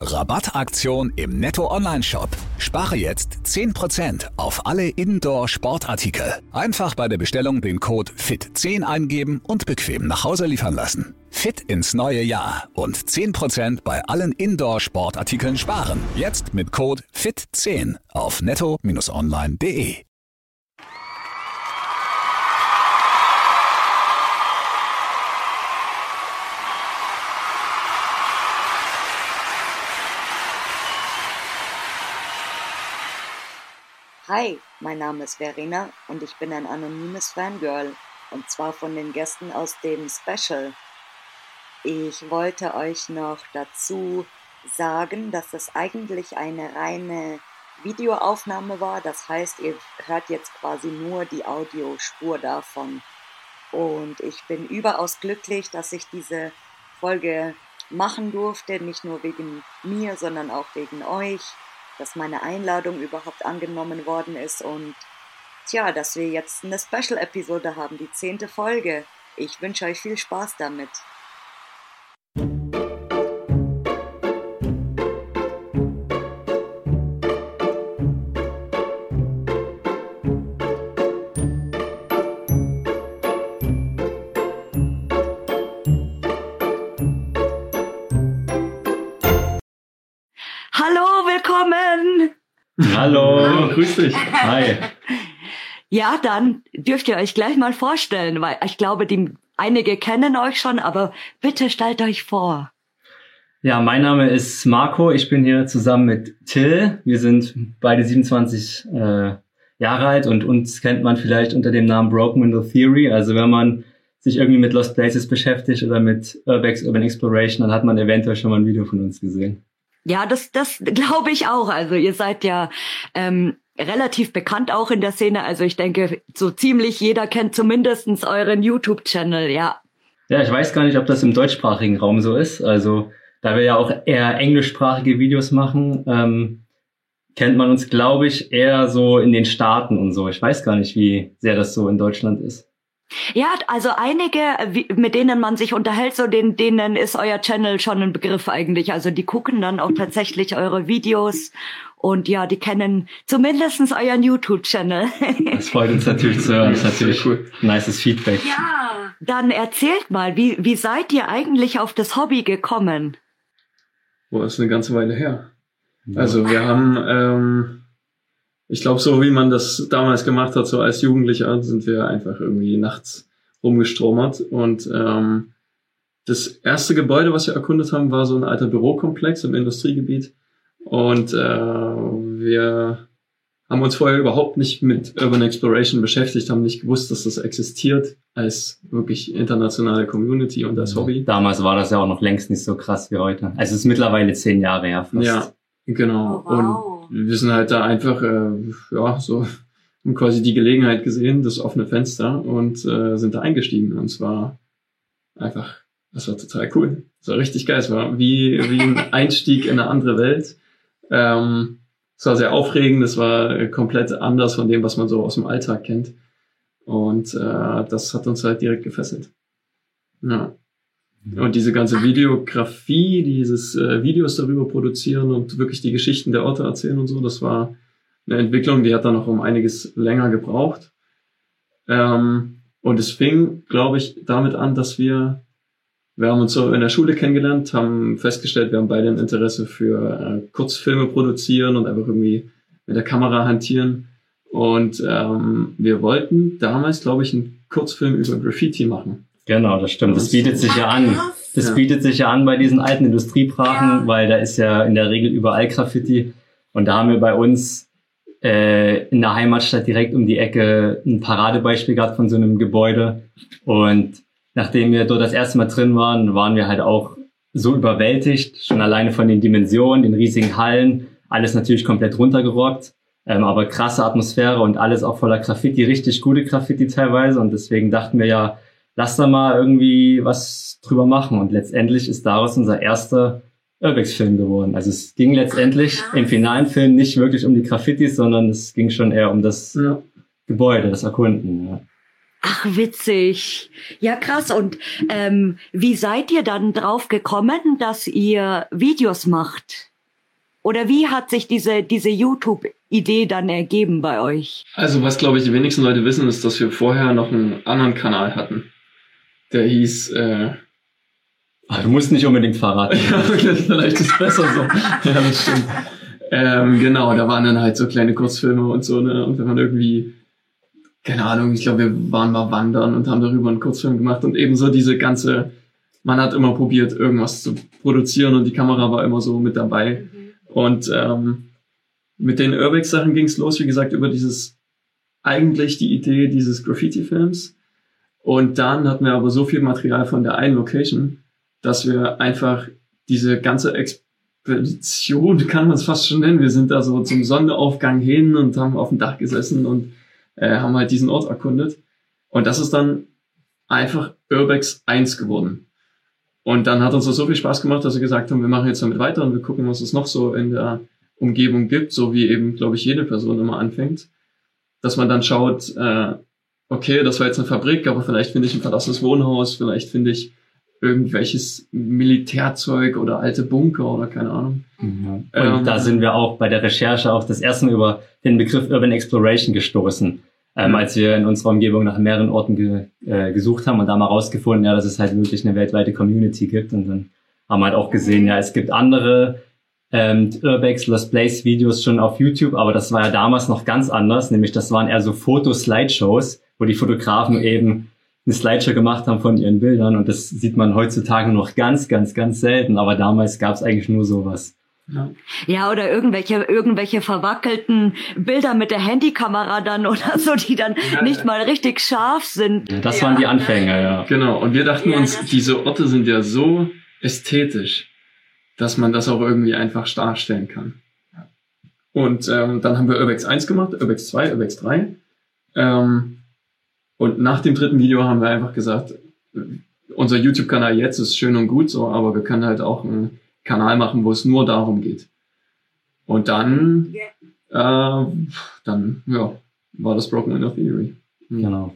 Rabattaktion im Netto Online Shop. Spare jetzt 10% auf alle Indoor Sportartikel. Einfach bei der Bestellung den Code FIT10 eingeben und bequem nach Hause liefern lassen. Fit ins neue Jahr und 10% bei allen Indoor Sportartikeln sparen. Jetzt mit Code FIT10 auf netto-online.de. Hi, mein Name ist Verena und ich bin ein anonymes Fangirl und zwar von den Gästen aus dem Special. Ich wollte euch noch dazu sagen, dass das eigentlich eine reine Videoaufnahme war. Das heißt, ihr hört jetzt quasi nur die Audiospur davon. Und ich bin überaus glücklich, dass ich diese Folge machen durfte, nicht nur wegen mir, sondern auch wegen euch dass meine Einladung überhaupt angenommen worden ist und tja, dass wir jetzt eine Special-Episode haben, die zehnte Folge. Ich wünsche euch viel Spaß damit. Hallo, grüß dich. Hi. Ja, dann dürft ihr euch gleich mal vorstellen, weil ich glaube, die einige kennen euch schon, aber bitte stellt euch vor. Ja, mein Name ist Marco. Ich bin hier zusammen mit Till. Wir sind beide 27 äh, Jahre alt und uns kennt man vielleicht unter dem Namen Broken Window Theory. Also wenn man sich irgendwie mit Lost Places beschäftigt oder mit Urbex Urban Exploration, dann hat man eventuell schon mal ein Video von uns gesehen. Ja, das, das glaube ich auch. Also ihr seid ja ähm, relativ bekannt auch in der Szene. Also ich denke, so ziemlich jeder kennt zumindestens euren YouTube-Channel, ja. Ja, ich weiß gar nicht, ob das im deutschsprachigen Raum so ist. Also da wir ja auch eher englischsprachige Videos machen, ähm, kennt man uns, glaube ich, eher so in den Staaten und so. Ich weiß gar nicht, wie sehr das so in Deutschland ist. Ja, also einige, mit denen man sich unterhält, so denen, denen ist euer Channel schon ein Begriff eigentlich. Also die gucken dann auch tatsächlich eure Videos und ja, die kennen zumindestens euren YouTube-Channel. Das freut uns natürlich zu hören. Das ist natürlich cool. Nices Feedback. Ja, dann erzählt mal, wie, wie seid ihr eigentlich auf das Hobby gekommen? Boah, ist eine ganze Weile her. Also wir haben ähm, ich glaube, so wie man das damals gemacht hat, so als Jugendlicher, sind wir einfach irgendwie nachts rumgestromert. Und ähm, das erste Gebäude, was wir erkundet haben, war so ein alter Bürokomplex im Industriegebiet. Und äh, wir haben uns vorher überhaupt nicht mit Urban Exploration beschäftigt, haben nicht gewusst, dass das existiert als wirklich internationale Community und als Hobby. Damals war das ja auch noch längst nicht so krass wie heute. Also es ist mittlerweile zehn Jahre her fast. Ja, genau. Oh, wow. Und wir sind halt da einfach, äh, ja, so, haben quasi die Gelegenheit gesehen, das offene Fenster und äh, sind da eingestiegen. Und es war einfach, das war total cool. Es war richtig geil. Es war wie, wie ein Einstieg in eine andere Welt. Ähm, es war sehr aufregend, es war komplett anders von dem, was man so aus dem Alltag kennt. Und äh, das hat uns halt direkt gefesselt. Ja. Und diese ganze Videografie, dieses äh, Videos darüber produzieren und wirklich die Geschichten der Orte erzählen und so, das war eine Entwicklung, die hat dann noch um einiges länger gebraucht. Ähm, und es fing, glaube ich, damit an, dass wir, wir haben uns so in der Schule kennengelernt, haben festgestellt, wir haben beide ein Interesse für äh, Kurzfilme produzieren und einfach irgendwie mit der Kamera hantieren. Und ähm, wir wollten damals, glaube ich, einen Kurzfilm über Graffiti machen. Genau, das stimmt. Das bietet sich ja an. Das bietet sich ja an bei diesen alten Industriebrachen, weil da ist ja in der Regel überall Graffiti. Und da haben wir bei uns äh, in der Heimatstadt direkt um die Ecke ein Paradebeispiel gehabt von so einem Gebäude. Und nachdem wir dort das erste Mal drin waren, waren wir halt auch so überwältigt, schon alleine von den Dimensionen, den riesigen Hallen, alles natürlich komplett runtergerockt, ähm, aber krasse Atmosphäre und alles auch voller Graffiti, richtig gute Graffiti teilweise. Und deswegen dachten wir ja, lass da mal irgendwie was drüber machen. Und letztendlich ist daraus unser erster Urbex-Film geworden. Also es ging letztendlich im finalen Film nicht wirklich um die Graffitis, sondern es ging schon eher um das ja. Gebäude, das Erkunden. Ja. Ach, witzig. Ja, krass. Und ähm, wie seid ihr dann drauf gekommen, dass ihr Videos macht? Oder wie hat sich diese, diese YouTube-Idee dann ergeben bei euch? Also, was glaube ich die wenigsten Leute wissen, ist, dass wir vorher noch einen anderen Kanal hatten. Der hieß. Äh, Ach, du musst nicht unbedingt verraten. ja, vielleicht ist es besser so. ja, das stimmt. Ähm, genau, da waren dann halt so kleine Kurzfilme und so, ne? Und wenn man irgendwie keine Ahnung, ich glaube, wir waren mal wandern und haben darüber einen Kurzfilm gemacht und ebenso diese ganze, man hat immer probiert, irgendwas zu produzieren und die Kamera war immer so mit dabei. Mhm. Und ähm, mit den Urbex-Sachen ging es los, wie gesagt, über dieses, eigentlich die Idee dieses Graffiti-Films. Und dann hatten wir aber so viel Material von der einen Location, dass wir einfach diese ganze Expedition, kann man es fast schon nennen, wir sind da so zum Sonnenaufgang hin und haben auf dem Dach gesessen und äh, haben halt diesen Ort erkundet. Und das ist dann einfach Urbex 1 geworden. Und dann hat uns das so viel Spaß gemacht, dass wir gesagt haben, wir machen jetzt damit weiter und wir gucken, was es noch so in der Umgebung gibt, so wie eben, glaube ich, jede Person immer anfängt. Dass man dann schaut, äh, okay, das war jetzt eine Fabrik, aber vielleicht finde ich ein verlassenes Wohnhaus, vielleicht finde ich irgendwelches Militärzeug oder alte Bunker oder keine Ahnung. Ja. Und ähm, da sind wir auch bei der Recherche auch das erste Mal über den Begriff Urban Exploration gestoßen ähm, als wir in unserer Umgebung nach mehreren Orten ge, äh, gesucht haben und da mal rausgefunden, ja, dass es halt wirklich eine weltweite Community gibt und dann haben wir halt auch gesehen, ja, es gibt andere ähm, Urbex Lost Place Videos schon auf YouTube, aber das war ja damals noch ganz anders, nämlich das waren eher so Foto-Slideshows, wo die Fotografen eben eine Slideshow gemacht haben von ihren Bildern und das sieht man heutzutage noch ganz, ganz, ganz selten, aber damals gab es eigentlich nur sowas. Ja. ja, oder irgendwelche, irgendwelche verwackelten Bilder mit der Handykamera dann oder so, die dann ja, nicht mal richtig scharf sind. Ja, das waren die Anfänge, ja. Genau, und wir dachten uns, diese Orte sind ja so ästhetisch, dass man das auch irgendwie einfach darstellen kann. Und ähm, dann haben wir Urbex 1 gemacht, Urbex 2, Urbex 3. Ähm, und nach dem dritten Video haben wir einfach gesagt, unser YouTube-Kanal jetzt ist schön und gut so, aber wir können halt auch ein Kanal machen, wo es nur darum geht. Und dann, äh, dann, ja, war das Broken Inner Theory. Mhm. Genau.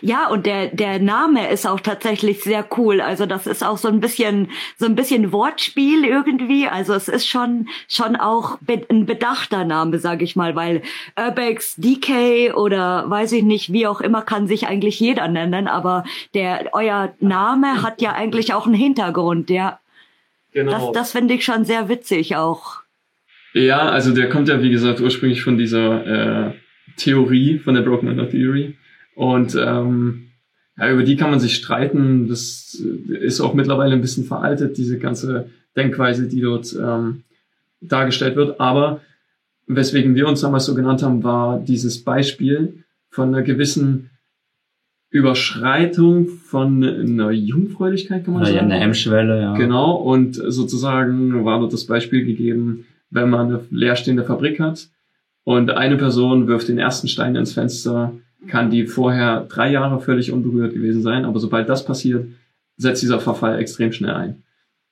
Ja, und der, der Name ist auch tatsächlich sehr cool. Also das ist auch so ein bisschen, so ein bisschen Wortspiel irgendwie. Also es ist schon, schon auch ein bedachter Name, sage ich mal, weil Urbex, DK oder weiß ich nicht, wie auch immer kann sich eigentlich jeder nennen. Aber der, euer Name hat ja eigentlich auch einen Hintergrund, ja. Genau. Das, das finde ich schon sehr witzig auch. Ja, also der kommt ja, wie gesagt, ursprünglich von dieser äh, Theorie, von der Broken Matter Theory. Und ähm, ja, über die kann man sich streiten. Das ist auch mittlerweile ein bisschen veraltet, diese ganze Denkweise, die dort ähm, dargestellt wird. Aber weswegen wir uns damals so genannt haben, war dieses Beispiel von einer gewissen Überschreitung von einer Jungfräulichkeit, kann man ja, sagen. Ja, eine Hemmschwelle, ja. Genau, und sozusagen war dort das Beispiel gegeben, wenn man eine leerstehende Fabrik hat und eine Person wirft den ersten Stein ins Fenster, kann die vorher drei Jahre völlig unberührt gewesen sein, aber sobald das passiert, setzt dieser Verfall extrem schnell ein.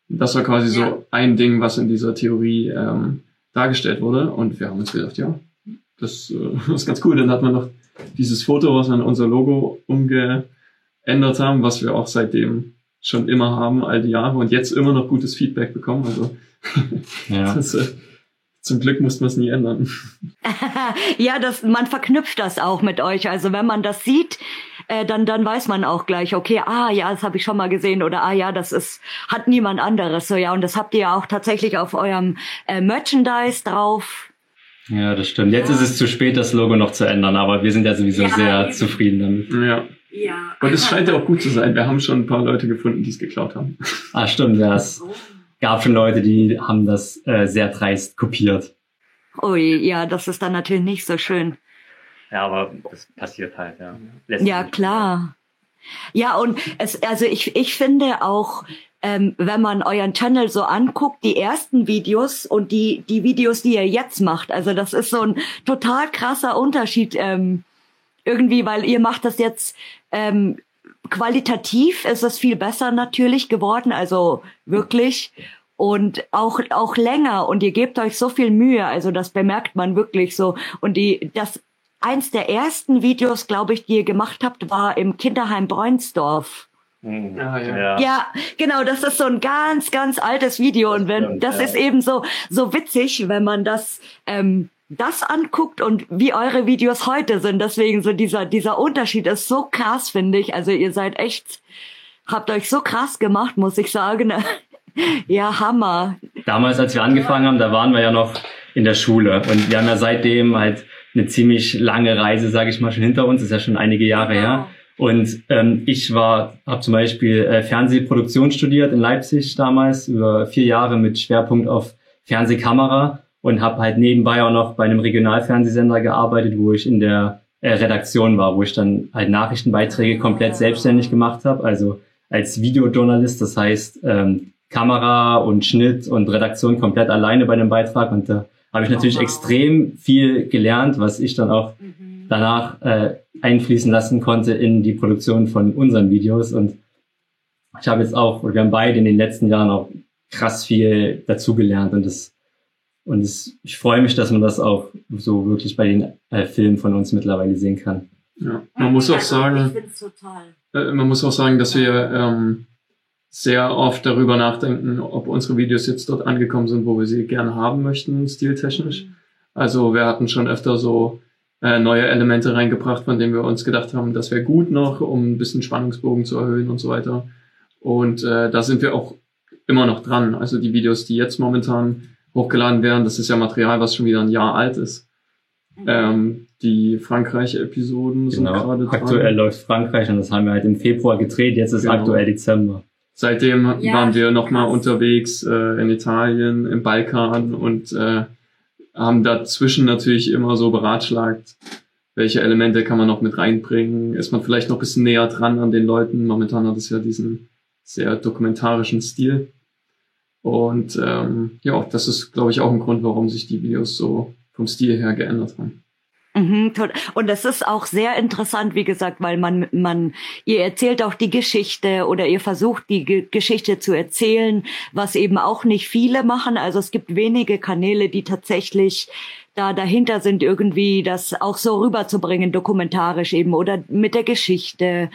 Das war quasi so ja. ein Ding, was in dieser Theorie ähm, dargestellt wurde und wir haben uns gedacht, ja, das, äh, ist ganz cool, dann hat man noch dieses Foto, was wir an unser Logo umgeändert haben, was wir auch seitdem schon immer haben, all die Jahre und jetzt immer noch gutes Feedback bekommen. Also ja. das, äh, zum Glück muss man es nie ändern. ja, das, man verknüpft das auch mit euch. Also wenn man das sieht, äh, dann, dann weiß man auch gleich, okay, ah ja, das habe ich schon mal gesehen oder ah ja, das ist, hat niemand anderes. So ja, und das habt ihr ja auch tatsächlich auf eurem äh, Merchandise drauf. Ja, das stimmt. Jetzt ja. ist es zu spät, das Logo noch zu ändern, aber wir sind ja sowieso ja, sehr eben. zufrieden damit. Ja. Ja. Und es scheint ja auch gut zu sein. Wir haben schon ein paar Leute gefunden, die es geklaut haben. Ah, stimmt, ja. Gab schon Leute, die haben das äh, sehr dreist kopiert. Ui, ja, das ist dann natürlich nicht so schön. Ja, aber das passiert halt, ja. Lässt ja, klar. Ja, und es, also ich, ich finde auch, ähm, wenn man euren Channel so anguckt, die ersten Videos und die, die Videos, die ihr jetzt macht, also das ist so ein total krasser Unterschied ähm, irgendwie, weil ihr macht das jetzt ähm, qualitativ ist es viel besser natürlich geworden, also wirklich und auch auch länger und ihr gebt euch so viel Mühe, also das bemerkt man wirklich so und die das eins der ersten Videos, glaube ich, die ihr gemacht habt, war im Kinderheim Bräunsdorf. Mhm. Ah, ja. ja. genau, das ist so ein ganz, ganz altes Video und wenn das ja. ist eben so so witzig, wenn man das ähm, das anguckt und wie eure Videos heute sind. Deswegen so dieser dieser Unterschied ist so krass, finde ich. Also ihr seid echt habt euch so krass gemacht, muss ich sagen. ja, Hammer. Damals, als wir angefangen haben, da waren wir ja noch in der Schule und wir haben ja seitdem halt eine ziemlich lange Reise, sage ich mal, schon hinter uns. Das ist ja schon einige Jahre genau. her. Und ähm, ich war, habe zum Beispiel äh, Fernsehproduktion studiert in Leipzig damals über vier Jahre mit Schwerpunkt auf Fernsehkamera und habe halt nebenbei auch noch bei einem Regionalfernsehsender gearbeitet, wo ich in der äh, Redaktion war, wo ich dann halt Nachrichtenbeiträge komplett selbstständig gemacht habe, also als Videojournalist, das heißt ähm, Kamera und Schnitt und Redaktion komplett alleine bei dem Beitrag und da habe ich natürlich wow. extrem viel gelernt, was ich dann auch mhm. danach äh, einfließen lassen konnte in die Produktion von unseren Videos. Und ich habe jetzt auch, wir haben beide in den letzten Jahren auch krass viel dazugelernt und das und es, ich freue mich, dass man das auch so wirklich bei den äh, Filmen von uns mittlerweile sehen kann. Ja, man muss auch sagen, äh, man muss auch sagen, dass wir ähm, sehr oft darüber nachdenken, ob unsere Videos jetzt dort angekommen sind, wo wir sie gerne haben möchten, stiltechnisch. Also wir hatten schon öfter so äh, neue Elemente reingebracht, von denen wir uns gedacht haben, das wäre gut noch, um ein bisschen Spannungsbogen zu erhöhen und so weiter. Und äh, da sind wir auch immer noch dran. Also die Videos, die jetzt momentan hochgeladen werden, das ist ja Material, was schon wieder ein Jahr alt ist. Mhm. Ähm, die Frankreich-Episoden genau. sind gerade dran. Aktuell läuft Frankreich und das haben wir halt im Februar gedreht, jetzt ist genau. aktuell Dezember. Seitdem ja, waren wir nochmal unterwegs äh, in Italien, im Balkan und äh, haben dazwischen natürlich immer so beratschlagt, welche Elemente kann man noch mit reinbringen, ist man vielleicht noch ein bisschen näher dran an den Leuten. Momentan hat es ja diesen sehr dokumentarischen Stil. Und ähm, ja, das ist, glaube ich, auch ein Grund, warum sich die Videos so vom Stil her geändert haben. Mhm, und das ist auch sehr interessant, wie gesagt, weil man, man, ihr erzählt auch die Geschichte oder ihr versucht die Ge Geschichte zu erzählen, was eben auch nicht viele machen. Also es gibt wenige Kanäle, die tatsächlich da dahinter sind, irgendwie das auch so rüberzubringen, dokumentarisch eben oder mit der Geschichte.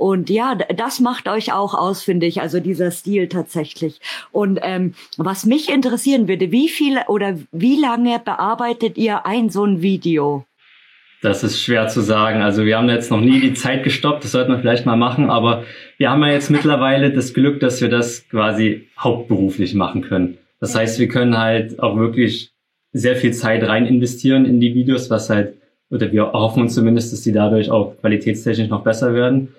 Und ja, das macht euch auch aus, finde ich, also dieser Stil tatsächlich. Und ähm, was mich interessieren würde, wie viele oder wie lange bearbeitet ihr ein so ein Video? Das ist schwer zu sagen. Also wir haben jetzt noch nie die Zeit gestoppt, das sollten wir vielleicht mal machen, aber wir haben ja jetzt mittlerweile das Glück, dass wir das quasi hauptberuflich machen können. Das heißt, wir können halt auch wirklich sehr viel Zeit rein investieren in die Videos, was halt, oder wir hoffen uns zumindest, dass die dadurch auch qualitätstechnisch noch besser werden.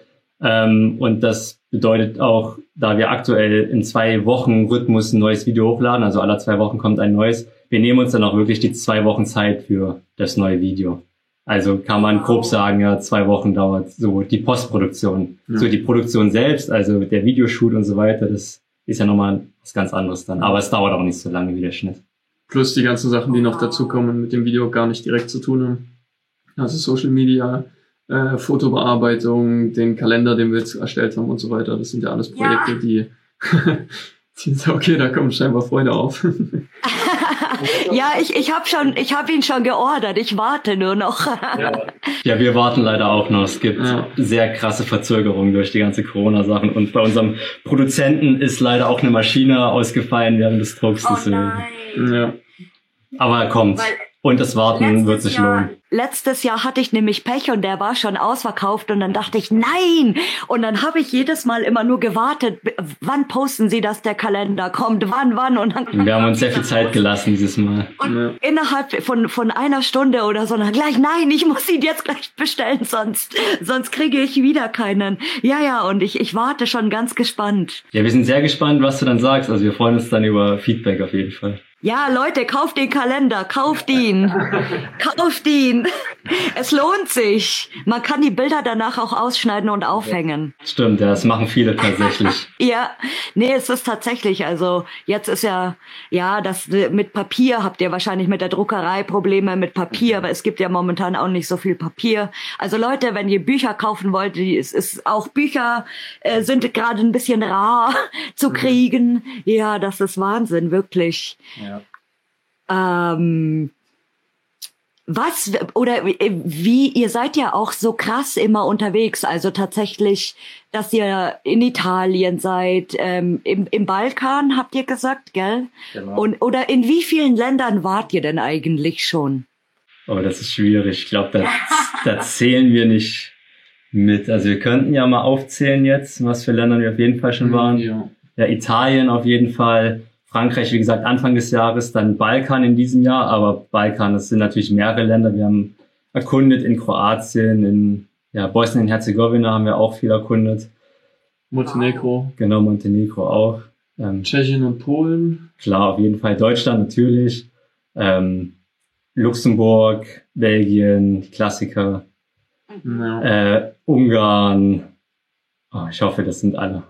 Ähm, und das bedeutet auch, da wir aktuell in zwei Wochen Rhythmus ein neues Video hochladen, also alle zwei Wochen kommt ein neues, wir nehmen uns dann auch wirklich die zwei Wochen Zeit für das neue Video. Also kann man grob sagen, ja, zwei Wochen dauert so die Postproduktion. Ja. So die Produktion selbst, also der Videoshoot und so weiter, das ist ja nochmal was ganz anderes dann. Aber es dauert auch nicht so lange wie der Schnitt. Plus die ganzen Sachen, die noch dazukommen, mit dem Video gar nicht direkt zu tun haben. Also Social Media, äh, Fotobearbeitung, den Kalender, den wir jetzt erstellt haben und so weiter. Das sind ja alles Projekte, ja. die, die okay, da kommen scheinbar Freude auf. ja, ich, ich habe schon, ich habe ihn schon geordert. Ich warte nur noch. ja. ja, wir warten leider auch noch. Es gibt ja. sehr krasse Verzögerungen durch die ganze Corona-Sachen. Und bei unserem Produzenten ist leider auch eine Maschine ausgefallen während des Drucks. Oh. Nein. Ja. Aber er kommt. Weil und das Warten wird sich Jahr, lohnen. Letztes Jahr hatte ich nämlich Pech und der war schon ausverkauft und dann dachte ich, nein! Und dann habe ich jedes Mal immer nur gewartet, wann posten sie, dass der Kalender kommt, wann, wann und dann. Wir haben uns sehr viel Zeit gelassen dieses Mal. Und ja. innerhalb von, von einer Stunde oder so, dann gleich, nein, ich muss ihn jetzt gleich bestellen, sonst, sonst kriege ich wieder keinen. Ja, ja, und ich, ich warte schon ganz gespannt. Ja, wir sind sehr gespannt, was du dann sagst. Also wir freuen uns dann über Feedback auf jeden Fall. Ja, Leute, kauft den Kalender, kauft ihn, kauft ihn. Es lohnt sich. Man kann die Bilder danach auch ausschneiden und aufhängen. Stimmt, ja, das machen viele tatsächlich. ja, nee, es ist tatsächlich. Also jetzt ist ja, ja, das mit Papier habt ihr wahrscheinlich mit der Druckerei Probleme mit Papier, aber es gibt ja momentan auch nicht so viel Papier. Also Leute, wenn ihr Bücher kaufen wollt, die, es ist auch Bücher äh, sind gerade ein bisschen rar zu mhm. kriegen. Ja, das ist Wahnsinn, wirklich. Ja. Ähm, was oder wie ihr seid ja auch so krass immer unterwegs, also tatsächlich, dass ihr in Italien seid, ähm, im, im Balkan habt ihr gesagt, gell? Genau. Und oder in wie vielen Ländern wart ihr denn eigentlich schon? Oh, das ist schwierig. Ich glaube, da, da zählen wir nicht mit. Also wir könnten ja mal aufzählen jetzt, was für Länder wir auf jeden Fall schon mhm, waren. Ja, ja Italien auf jeden Fall. Frankreich, wie gesagt, Anfang des Jahres, dann Balkan in diesem Jahr, aber Balkan, das sind natürlich mehrere Länder. Wir haben erkundet in Kroatien, in ja, Bosnien-Herzegowina haben wir auch viel erkundet. Montenegro. Genau, Montenegro auch. Ähm, Tschechien und Polen. Klar, auf jeden Fall. Deutschland natürlich. Ähm, Luxemburg, Belgien, die Klassiker. Ja. Äh, Ungarn. Oh, ich hoffe, das sind alle.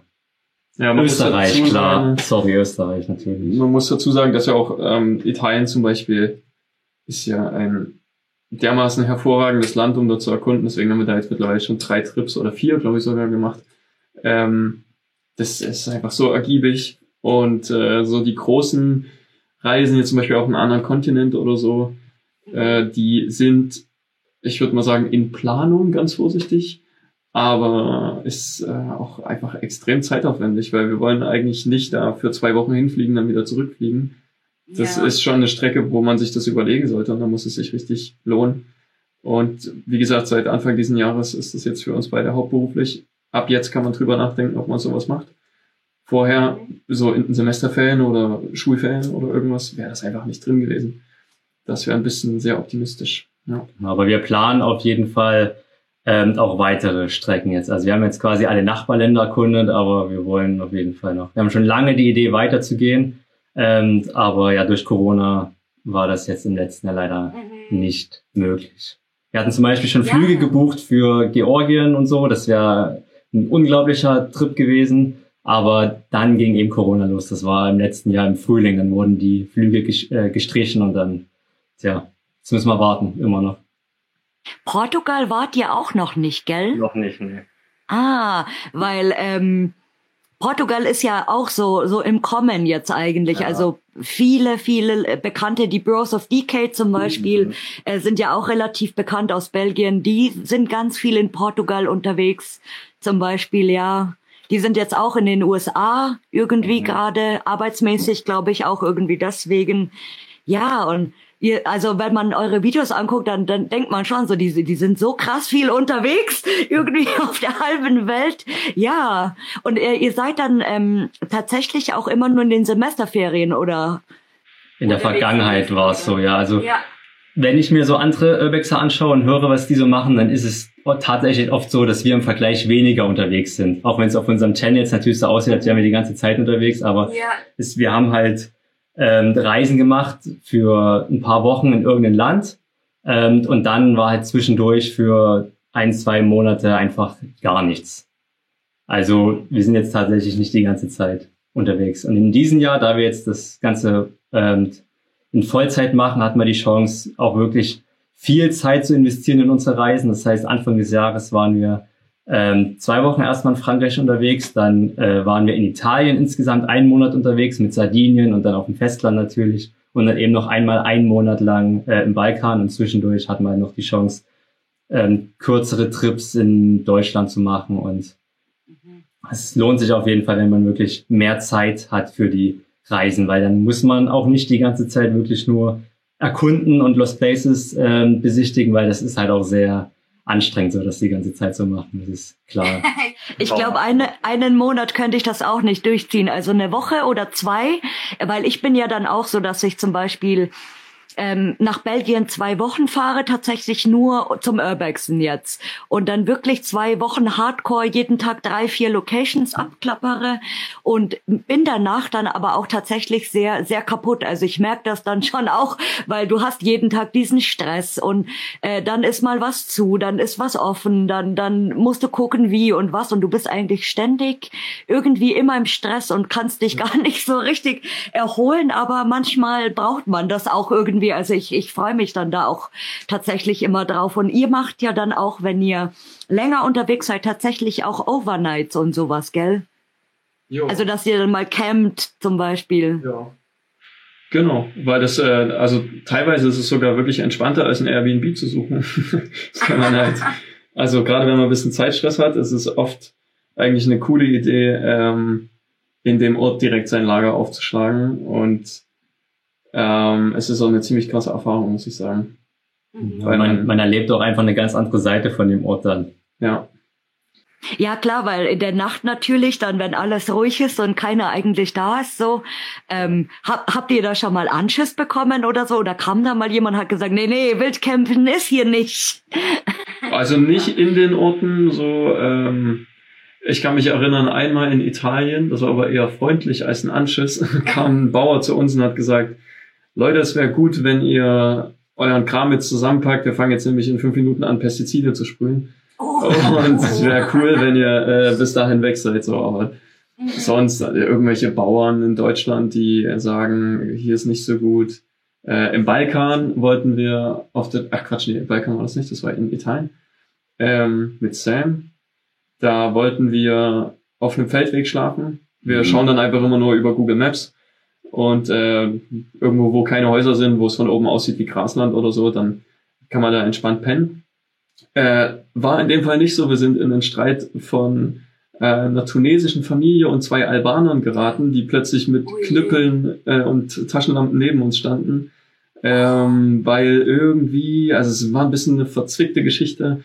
Ja, Österreich, klar. Sagen, Sorry, Österreich natürlich. Man muss dazu sagen, dass ja auch ähm, Italien zum Beispiel ist ja ein dermaßen hervorragendes Land, um dort zu erkunden. Deswegen haben wir da jetzt mittlerweile schon drei Trips oder vier, glaube ich, sogar gemacht. Ähm, das ist einfach so ergiebig. Und äh, so die großen Reisen, jetzt zum Beispiel auf einem anderen Kontinent oder so, äh, die sind, ich würde mal sagen, in Planung ganz vorsichtig aber ist äh, auch einfach extrem zeitaufwendig, weil wir wollen eigentlich nicht da für zwei Wochen hinfliegen, dann wieder zurückfliegen. Das ja. ist schon eine Strecke, wo man sich das überlegen sollte und da muss es sich richtig lohnen. Und wie gesagt, seit Anfang diesen Jahres ist das jetzt für uns beide hauptberuflich. Ab jetzt kann man drüber nachdenken, ob man sowas macht. Vorher, so in Semesterferien oder Schulferien oder irgendwas, wäre das einfach nicht drin gewesen. Das wäre ein bisschen sehr optimistisch. Ja. Aber wir planen auf jeden Fall ähm, auch weitere Strecken jetzt. Also wir haben jetzt quasi alle Nachbarländer erkundet, aber wir wollen auf jeden Fall noch. Wir haben schon lange die Idee weiterzugehen, ähm, aber ja, durch Corona war das jetzt im letzten Jahr leider mhm. nicht möglich. Wir hatten zum Beispiel schon Flüge ja. gebucht für Georgien und so. Das wäre ein unglaublicher Trip gewesen. Aber dann ging eben Corona los. Das war im letzten Jahr im Frühling. Dann wurden die Flüge äh, gestrichen und dann, tja, jetzt müssen wir warten, immer noch. Portugal wart ihr auch noch nicht, gell? Noch nicht, ne. Ah, weil ähm, Portugal ist ja auch so so im Kommen jetzt eigentlich. Ja. Also viele, viele äh, Bekannte, die Bros of Decade zum Beispiel, mhm. äh, sind ja auch relativ bekannt aus Belgien. Die sind ganz viel in Portugal unterwegs. Zum Beispiel, ja. Die sind jetzt auch in den USA irgendwie mhm. gerade arbeitsmäßig, glaube ich, auch irgendwie deswegen. Ja, und ihr, also wenn man eure Videos anguckt, dann, dann denkt man schon so, die, die sind so krass viel unterwegs, irgendwie auf der halben Welt. Ja, und ihr, ihr seid dann ähm, tatsächlich auch immer nur in den Semesterferien oder? In der Vergangenheit war es so, ja. Also ja. wenn ich mir so andere Urbexer anschaue und höre, was die so machen, dann ist es tatsächlich oft so, dass wir im Vergleich weniger unterwegs sind. Auch wenn es auf unserem Channel jetzt natürlich so aussieht, als wären wir die ganze Zeit unterwegs, aber ja. ist, wir haben halt ähm, Reisen gemacht für ein paar Wochen in irgendein Land. Ähm, und dann war halt zwischendurch für ein, zwei Monate einfach gar nichts. Also wir sind jetzt tatsächlich nicht die ganze Zeit unterwegs. Und in diesem Jahr, da wir jetzt das Ganze ähm, in Vollzeit machen, hatten wir die Chance, auch wirklich viel Zeit zu investieren in unsere Reisen. Das heißt, Anfang des Jahres waren wir ähm, zwei Wochen erstmal in Frankreich unterwegs, dann äh, waren wir in Italien insgesamt einen Monat unterwegs mit Sardinien und dann auf dem Festland natürlich und dann eben noch einmal einen Monat lang äh, im Balkan und zwischendurch hatten wir noch die Chance, ähm, kürzere Trips in Deutschland zu machen und mhm. es lohnt sich auf jeden Fall, wenn man wirklich mehr Zeit hat für die Reisen, weil dann muss man auch nicht die ganze Zeit wirklich nur erkunden und Lost Places äh, besichtigen, weil das ist halt auch sehr anstrengend, so das die ganze Zeit zu machen. Das ist klar. ich glaube, eine, einen Monat könnte ich das auch nicht durchziehen. Also eine Woche oder zwei, weil ich bin ja dann auch so, dass ich zum Beispiel ähm, nach Belgien zwei Wochen fahre, tatsächlich nur zum Urbexen jetzt. Und dann wirklich zwei Wochen Hardcore, jeden Tag drei, vier Locations abklappere. Und bin danach dann aber auch tatsächlich sehr, sehr kaputt. Also ich merke das dann schon auch, weil du hast jeden Tag diesen Stress. Und äh, dann ist mal was zu, dann ist was offen, dann, dann musst du gucken, wie und was. Und du bist eigentlich ständig irgendwie immer im Stress und kannst dich gar nicht so richtig erholen, aber manchmal braucht man das auch irgendwie irgendwie, also ich, ich freue mich dann da auch tatsächlich immer drauf. Und ihr macht ja dann auch, wenn ihr länger unterwegs seid, tatsächlich auch Overnights und sowas, gell? Jo. Also dass ihr dann mal campt zum Beispiel. Ja. Genau, weil das, äh, also teilweise ist es sogar wirklich entspannter, als ein Airbnb zu suchen. das kann man halt, also gerade wenn man ein bisschen Zeitstress hat, ist es oft eigentlich eine coole Idee, ähm, in dem Ort direkt sein Lager aufzuschlagen. Und ähm, es ist auch eine ziemlich krasse Erfahrung, muss ich sagen. Mhm. Weil man, man erlebt auch einfach eine ganz andere Seite von dem Ort dann. Ja. Ja, klar, weil in der Nacht natürlich, dann wenn alles ruhig ist und keiner eigentlich da ist, so, ähm, hab, habt ihr da schon mal Anschiss bekommen oder so? Oder kam da mal jemand und hat gesagt, nee, nee, Wildcampen ist hier nicht? Also nicht in den Orten, so, ähm, ich kann mich erinnern, einmal in Italien, das war aber eher freundlich als ein Anschiss, kam ein Bauer zu uns und hat gesagt, Leute, es wäre gut, wenn ihr euren Kram jetzt zusammenpackt. Wir fangen jetzt nämlich in fünf Minuten an, Pestizide zu sprühen. Oh. Und es wäre cool, wenn ihr äh, bis dahin weg seid. So, aber mhm. sonst äh, irgendwelche Bauern in Deutschland, die sagen, hier ist nicht so gut. Äh, Im Balkan wollten wir auf der, ach Quatsch, nee, im Balkan war das nicht, das war in Italien, ähm, mit Sam. Da wollten wir auf einem Feldweg schlafen. Wir mhm. schauen dann einfach immer nur über Google Maps und äh, irgendwo, wo keine Häuser sind, wo es von oben aussieht wie Grasland oder so, dann kann man da entspannt pennen. Äh, war in dem Fall nicht so. Wir sind in einen Streit von äh, einer tunesischen Familie und zwei Albanern geraten, die plötzlich mit Ui. Knüppeln äh, und Taschenlampen neben uns standen. Ähm, weil irgendwie, also es war ein bisschen eine verzwickte Geschichte.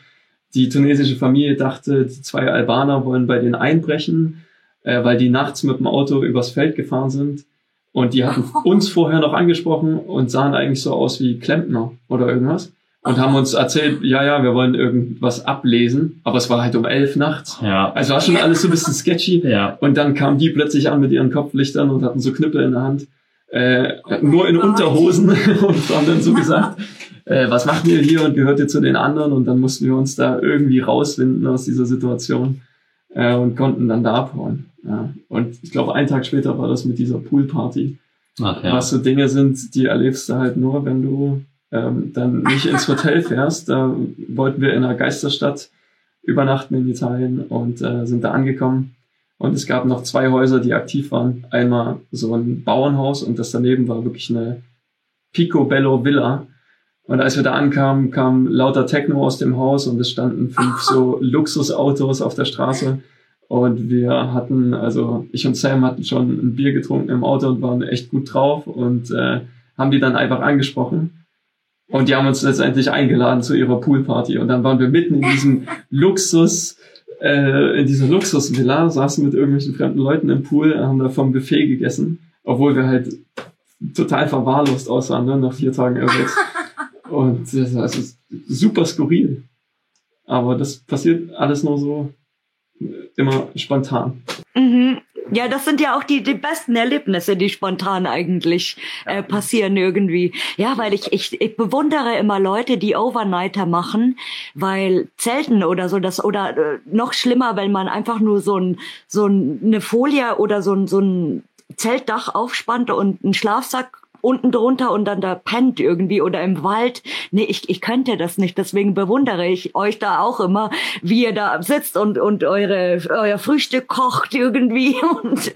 Die tunesische Familie dachte, die zwei Albaner wollen bei denen einbrechen, äh, weil die nachts mit dem Auto übers Feld gefahren sind. Und die hatten uns vorher noch angesprochen und sahen eigentlich so aus wie Klempner oder irgendwas und haben uns erzählt, ja, ja, wir wollen irgendwas ablesen, aber es war halt um elf nachts. Ja. Also war schon alles so ein bisschen sketchy. Ja. Und dann kamen die plötzlich an mit ihren Kopflichtern und hatten so Knüppel in der Hand, äh, nur in Unterhosen und haben dann so gesagt, äh, was macht ihr hier und gehört ihr zu den anderen? Und dann mussten wir uns da irgendwie rausfinden aus dieser Situation äh, und konnten dann da abhauen. Ja. Und ich glaube, einen Tag später war das mit dieser Poolparty. Ach, ja. Was so Dinge sind, die erlebst du halt nur, wenn du ähm, dann nicht ins Hotel fährst. Da wollten wir in einer Geisterstadt übernachten in Italien und äh, sind da angekommen. Und es gab noch zwei Häuser, die aktiv waren. Einmal so ein Bauernhaus und das daneben war wirklich eine Picobello Villa. Und als wir da ankamen, kam lauter Techno aus dem Haus und es standen fünf so Luxusautos auf der Straße. Und wir hatten, also ich und Sam hatten schon ein Bier getrunken im Auto und waren echt gut drauf und äh, haben die dann einfach angesprochen. Und die haben uns letztendlich eingeladen zu ihrer Poolparty. Und dann waren wir mitten in diesem Luxus, äh, in dieser Luxusvilla, saßen mit irgendwelchen fremden Leuten im Pool, haben da vom Buffet gegessen, obwohl wir halt total verwahrlost aussahen, ne, nach vier Tagen ersetzt. Und das ist also super skurril. Aber das passiert alles nur so immer spontan. Mhm. Ja, das sind ja auch die, die besten Erlebnisse, die spontan eigentlich äh, passieren irgendwie. Ja, weil ich, ich, ich bewundere immer Leute, die Overnighter machen, weil Zelten oder so, das oder äh, noch schlimmer, wenn man einfach nur so ein so ein, eine Folie oder so ein so ein Zeltdach aufspannt und einen Schlafsack unten drunter und dann da pennt irgendwie oder im Wald. Nee, ich, ich könnte das nicht. Deswegen bewundere ich euch da auch immer, wie ihr da sitzt und, und eure, euer Frühstück kocht irgendwie. Und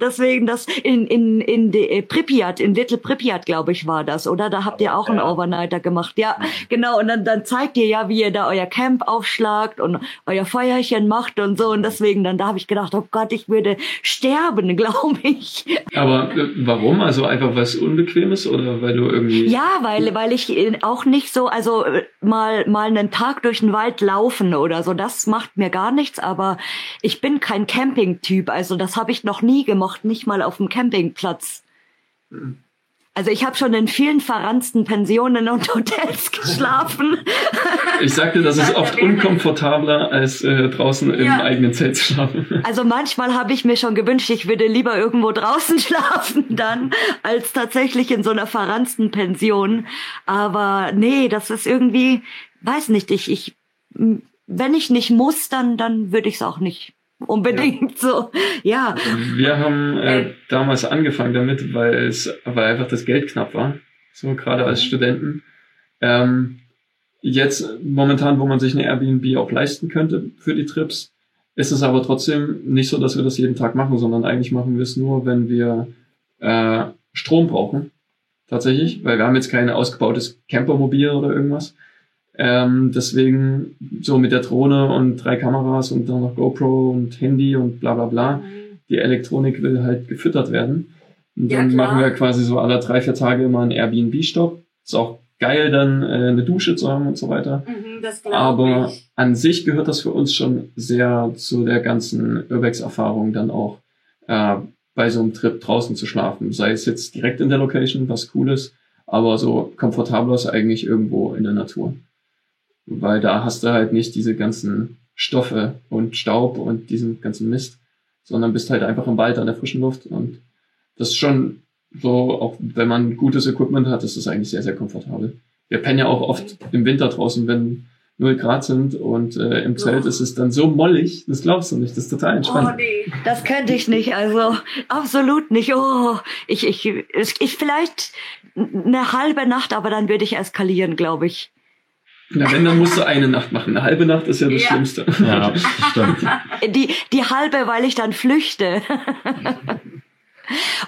deswegen das in, in, in de, äh, Pripyat, in Little Pripyat, glaube ich, war das, oder? Da habt ihr auch einen Overnighter gemacht. Ja, genau. Und dann, dann zeigt ihr ja, wie ihr da euer Camp aufschlagt und euer Feuerchen macht und so. Und deswegen, dann da habe ich gedacht, oh Gott, ich würde sterben, glaube ich. Aber äh, warum? Also einfach was unbequem unbequem ist oder weil du irgendwie. Ja, weil, weil ich auch nicht so, also äh, mal, mal einen Tag durch den Wald laufen oder so, das macht mir gar nichts, aber ich bin kein Campingtyp, also das habe ich noch nie gemacht, nicht mal auf dem Campingplatz. Hm. Also ich habe schon in vielen verranzten Pensionen und Hotels geschlafen. Ich sagte, das ist oft unkomfortabler, als äh, draußen im eigenen Zelt zu schlafen. Also manchmal habe ich mir schon gewünscht, ich würde lieber irgendwo draußen schlafen dann, als tatsächlich in so einer verranzten Pension. Aber nee, das ist irgendwie, weiß nicht, ich, ich, wenn ich nicht muss, dann, dann würde ich es auch nicht unbedingt ja. so. Ja. Wir haben äh, äh, damals angefangen damit, weil es, weil einfach das Geld knapp war. So gerade als. Studenten. Ähm, jetzt momentan, wo man sich eine Airbnb auch leisten könnte für die Trips, ist es aber trotzdem nicht so, dass wir das jeden Tag machen, sondern eigentlich machen wir es nur, wenn wir äh, Strom brauchen. tatsächlich, weil wir haben jetzt kein ausgebautes Campermobil oder irgendwas. Ähm, deswegen so mit der Drohne und drei Kameras und dann noch GoPro und Handy und bla bla bla. Mhm. Die Elektronik will halt gefüttert werden. Und dann ja, machen wir quasi so alle drei, vier Tage immer einen Airbnb-Stopp. Ist auch geil, dann äh, eine Dusche zu haben und so weiter. Mhm, Aber ich. an sich gehört das für uns schon sehr zu der ganzen Urbex-Erfahrung dann auch äh, bei so einem Trip draußen zu schlafen. Sei es jetzt direkt in der Location, was cool ist, aber so komfortabler ist eigentlich irgendwo in der Natur weil da hast du halt nicht diese ganzen Stoffe und Staub und diesen ganzen Mist, sondern bist halt einfach im Wald an der frischen Luft und das ist schon so, auch wenn man gutes Equipment hat, ist das eigentlich sehr, sehr komfortabel. Wir pennen ja auch oft im Winter draußen, wenn 0 Grad sind und äh, im Zelt ist es dann so mollig, das glaubst du nicht, das ist total entspannt. Oh nee, das könnte ich nicht, also absolut nicht. Oh, ich, ich, ich, ich vielleicht eine halbe Nacht, aber dann würde ich eskalieren, glaube ich. Na, wenn, dann musst du eine Nacht machen. Eine halbe Nacht ist ja das ja. Schlimmste. Ja, stimmt. Die, die halbe, weil ich dann flüchte.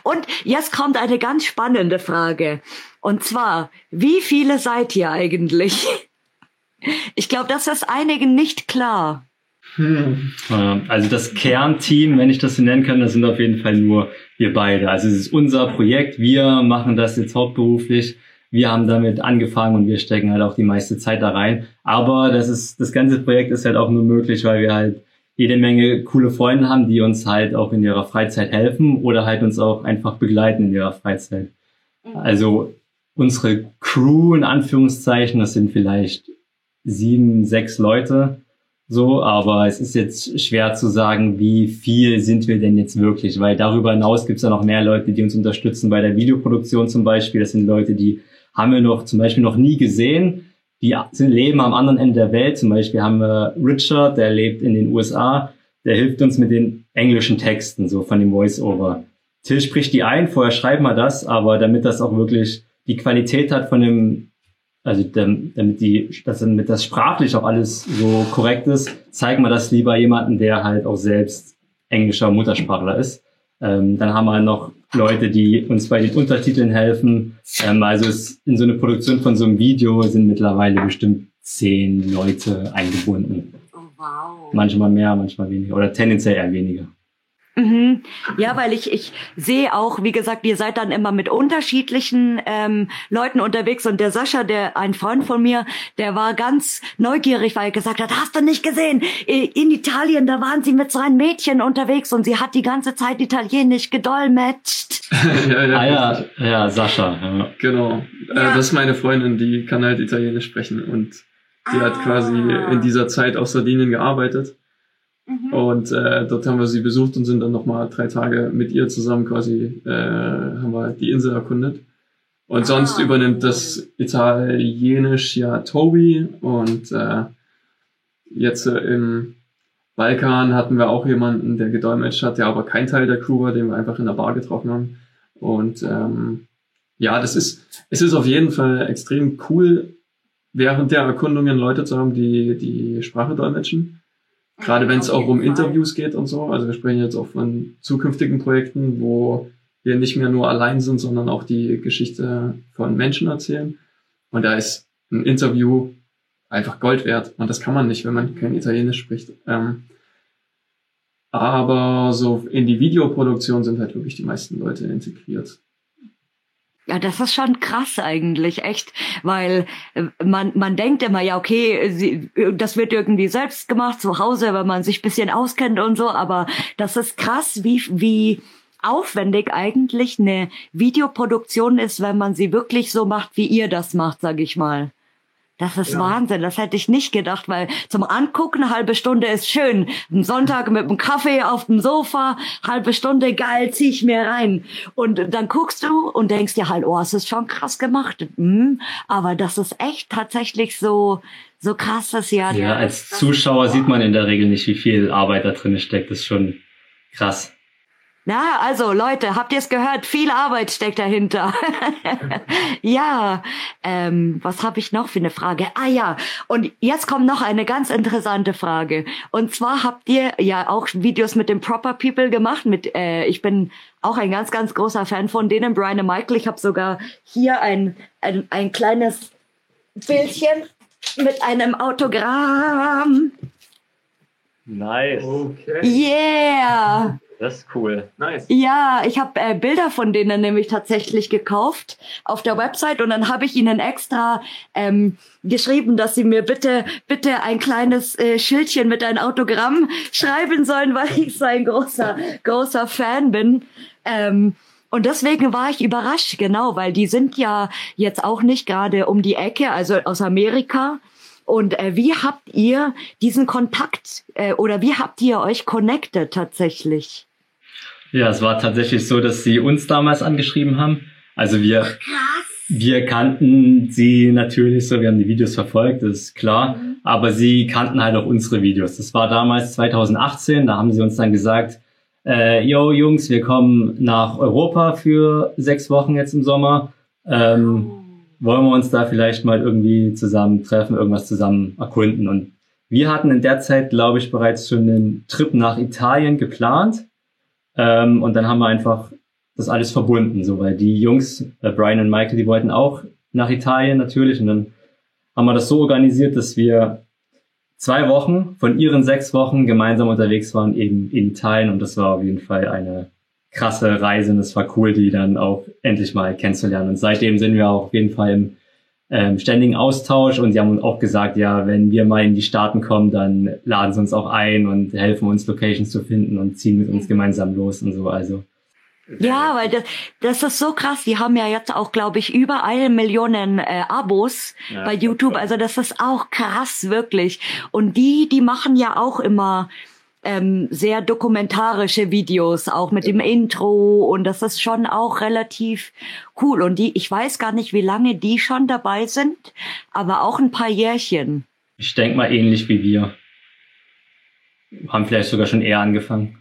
Und jetzt kommt eine ganz spannende Frage. Und zwar, wie viele seid ihr eigentlich? Ich glaube, das ist einigen nicht klar. Hm. Also das Kernteam, wenn ich das so nennen kann, das sind auf jeden Fall nur wir beide. Also es ist unser Projekt. Wir machen das jetzt hauptberuflich wir haben damit angefangen und wir stecken halt auch die meiste Zeit da rein. Aber das ist, das ganze Projekt ist halt auch nur möglich, weil wir halt jede Menge coole Freunde haben, die uns halt auch in ihrer Freizeit helfen oder halt uns auch einfach begleiten in ihrer Freizeit. Mhm. Also unsere Crew in Anführungszeichen, das sind vielleicht sieben, sechs Leute so, aber es ist jetzt schwer zu sagen, wie viel sind wir denn jetzt wirklich, weil darüber hinaus gibt es ja noch mehr Leute, die uns unterstützen bei der Videoproduktion zum Beispiel. Das sind Leute, die haben wir noch zum Beispiel noch nie gesehen. Die sind, leben am anderen Ende der Welt. Zum Beispiel haben wir Richard, der lebt in den USA. Der hilft uns mit den englischen Texten, so von dem Voice-Over. Till spricht die ein, vorher schreiben wir das, aber damit das auch wirklich die Qualität hat von dem, also damit die, dass damit das sprachlich auch alles so korrekt ist, zeigen wir das lieber jemanden, der halt auch selbst englischer Muttersprachler ist. Ähm, dann haben wir noch Leute, die uns bei den Untertiteln helfen. Ähm, also es, in so eine Produktion von so einem Video sind mittlerweile bestimmt zehn Leute eingebunden. Oh, wow. Manchmal mehr, manchmal weniger oder tendenziell eher weniger. Mhm. Ja, weil ich, ich sehe auch, wie gesagt, ihr seid dann immer mit unterschiedlichen ähm, Leuten unterwegs und der Sascha, der ein Freund von mir, der war ganz neugierig, weil er gesagt hat, hast du nicht gesehen? In Italien, da waren sie mit so einem Mädchen unterwegs und sie hat die ganze Zeit Italienisch gedolmetscht. ja, ja, ah, ja, ja, Sascha. Ja. Genau. Äh, ja. Äh, das ist meine Freundin, die kann halt Italienisch sprechen und die ah. hat quasi in dieser Zeit auf Sardinien gearbeitet Mhm. Und äh, dort haben wir sie besucht und sind dann nochmal drei Tage mit ihr zusammen quasi, äh, haben wir die Insel erkundet. Und ah, sonst übernimmt das Italienisch ja Toby und äh, jetzt äh, im Balkan hatten wir auch jemanden, der gedolmetscht hat, der aber kein Teil der Crew war, den wir einfach in der Bar getroffen haben. Und ähm, ja, das ist, es ist auf jeden Fall extrem cool, während der Erkundungen Leute zu haben, die die Sprache dolmetschen. Gerade wenn es auch um. Interviews geht und so. Also wir sprechen jetzt auch von zukünftigen Projekten, wo wir nicht mehr nur allein sind, sondern auch die Geschichte von Menschen erzählen. Und da ist ein Interview einfach Gold wert. Und das kann man nicht, wenn man kein Italienisch spricht. Ähm, aber so in die Videoproduktion sind halt wirklich die meisten Leute integriert. Ja, das ist schon krass eigentlich, echt, weil äh, man man denkt immer, ja okay, sie, das wird irgendwie selbst gemacht zu Hause, wenn man sich bisschen auskennt und so, aber das ist krass, wie wie aufwendig eigentlich eine Videoproduktion ist, wenn man sie wirklich so macht, wie ihr das macht, sag ich mal. Das ist ja. Wahnsinn, das hätte ich nicht gedacht, weil zum Angucken eine halbe Stunde ist schön. Am Sonntag mit dem Kaffee auf dem Sofa, halbe Stunde geil, zieh ich mir rein. Und dann guckst du und denkst dir halt, oh, es ist schon krass gemacht. Mhm. Aber das ist echt tatsächlich so, so krass, dass ja. Ja, als Zuschauer sieht man in der Regel nicht, wie viel Arbeit da drin steckt. Das ist schon krass. Na, also Leute, habt ihr es gehört? Viel Arbeit steckt dahinter. ja, ähm, was habe ich noch für eine Frage? Ah ja, und jetzt kommt noch eine ganz interessante Frage. Und zwar habt ihr ja auch Videos mit den Proper People gemacht. Mit, äh, ich bin auch ein ganz, ganz großer Fan von denen, Brian und Michael. Ich habe sogar hier ein, ein, ein kleines Bildchen mit einem Autogramm. Nice. Okay. Yeah. Das ist cool. Nice. Ja, ich habe äh, Bilder von denen nämlich tatsächlich gekauft auf der Website und dann habe ich ihnen extra ähm, geschrieben, dass sie mir bitte bitte ein kleines äh, Schildchen mit einem Autogramm schreiben sollen, weil ich so ein großer großer Fan bin. Ähm, und deswegen war ich überrascht, genau, weil die sind ja jetzt auch nicht gerade um die Ecke, also aus Amerika. Und äh, wie habt ihr diesen Kontakt äh, oder wie habt ihr euch connected tatsächlich? Ja, es war tatsächlich so, dass sie uns damals angeschrieben haben. Also wir, Ach, wir kannten sie natürlich so, wir haben die Videos verfolgt, das ist klar. Mhm. Aber sie kannten halt auch unsere Videos. Das war damals 2018, da haben sie uns dann gesagt, äh, yo Jungs, wir kommen nach Europa für sechs Wochen jetzt im Sommer. Ähm, wollen wir uns da vielleicht mal irgendwie zusammen treffen, irgendwas zusammen erkunden. Und wir hatten in der Zeit, glaube ich, bereits schon einen Trip nach Italien geplant. Ähm, und dann haben wir einfach das alles verbunden, so weil die Jungs, äh, Brian und Michael, die wollten auch nach Italien natürlich. Und dann haben wir das so organisiert, dass wir zwei Wochen von ihren sechs Wochen gemeinsam unterwegs waren, eben in Italien. Und das war auf jeden Fall eine krasse Reise und es war cool, die dann auch endlich mal kennenzulernen. Und seitdem sind wir auch auf jeden Fall im ähm, ständigen Austausch und sie haben uns auch gesagt, ja, wenn wir mal in die Staaten kommen, dann laden sie uns auch ein und helfen uns Locations zu finden und ziehen mit uns gemeinsam los und so. Also ja, weil das, das ist so krass. Die haben ja jetzt auch, glaube ich, über eine Millionen äh, Abos ja, bei YouTube. Also das ist auch krass, wirklich. Und die, die machen ja auch immer ähm, sehr dokumentarische Videos, auch mit dem Intro und das ist schon auch relativ cool. Und die, ich weiß gar nicht, wie lange die schon dabei sind, aber auch ein paar Jährchen. Ich denke mal ähnlich wie wir. Haben vielleicht sogar schon eher angefangen.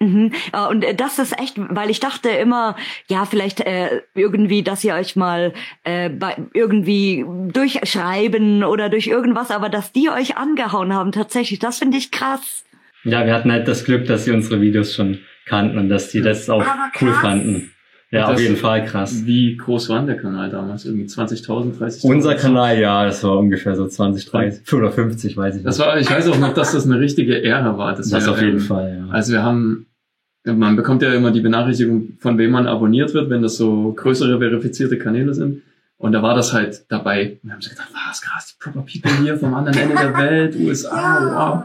Mhm. Und das ist echt, weil ich dachte immer, ja, vielleicht äh, irgendwie, dass ihr euch mal äh, bei, irgendwie durchschreiben oder durch irgendwas, aber dass die euch angehauen haben, tatsächlich, das finde ich krass. Ja, wir hatten halt das Glück, dass sie unsere Videos schon kannten und dass die das auch cool fanden. Ja, auf jeden Fall krass. Wie groß war der Kanal damals? Irgendwie 20.000, 30.000? Unser Kanal, ja, das war ungefähr so 20, 30 oder 50, weiß ich nicht. Das war, ich weiß auch noch, dass das eine richtige Ära war. Das, das war, auf jeden ähm, Fall, ja. Also wir haben, man bekommt ja immer die Benachrichtigung, von wem man abonniert wird, wenn das so größere verifizierte Kanäle sind. Und da war das halt dabei. Und wir haben so gedacht, was krass, die Proper People hier vom anderen Ende der Welt, USA, wow.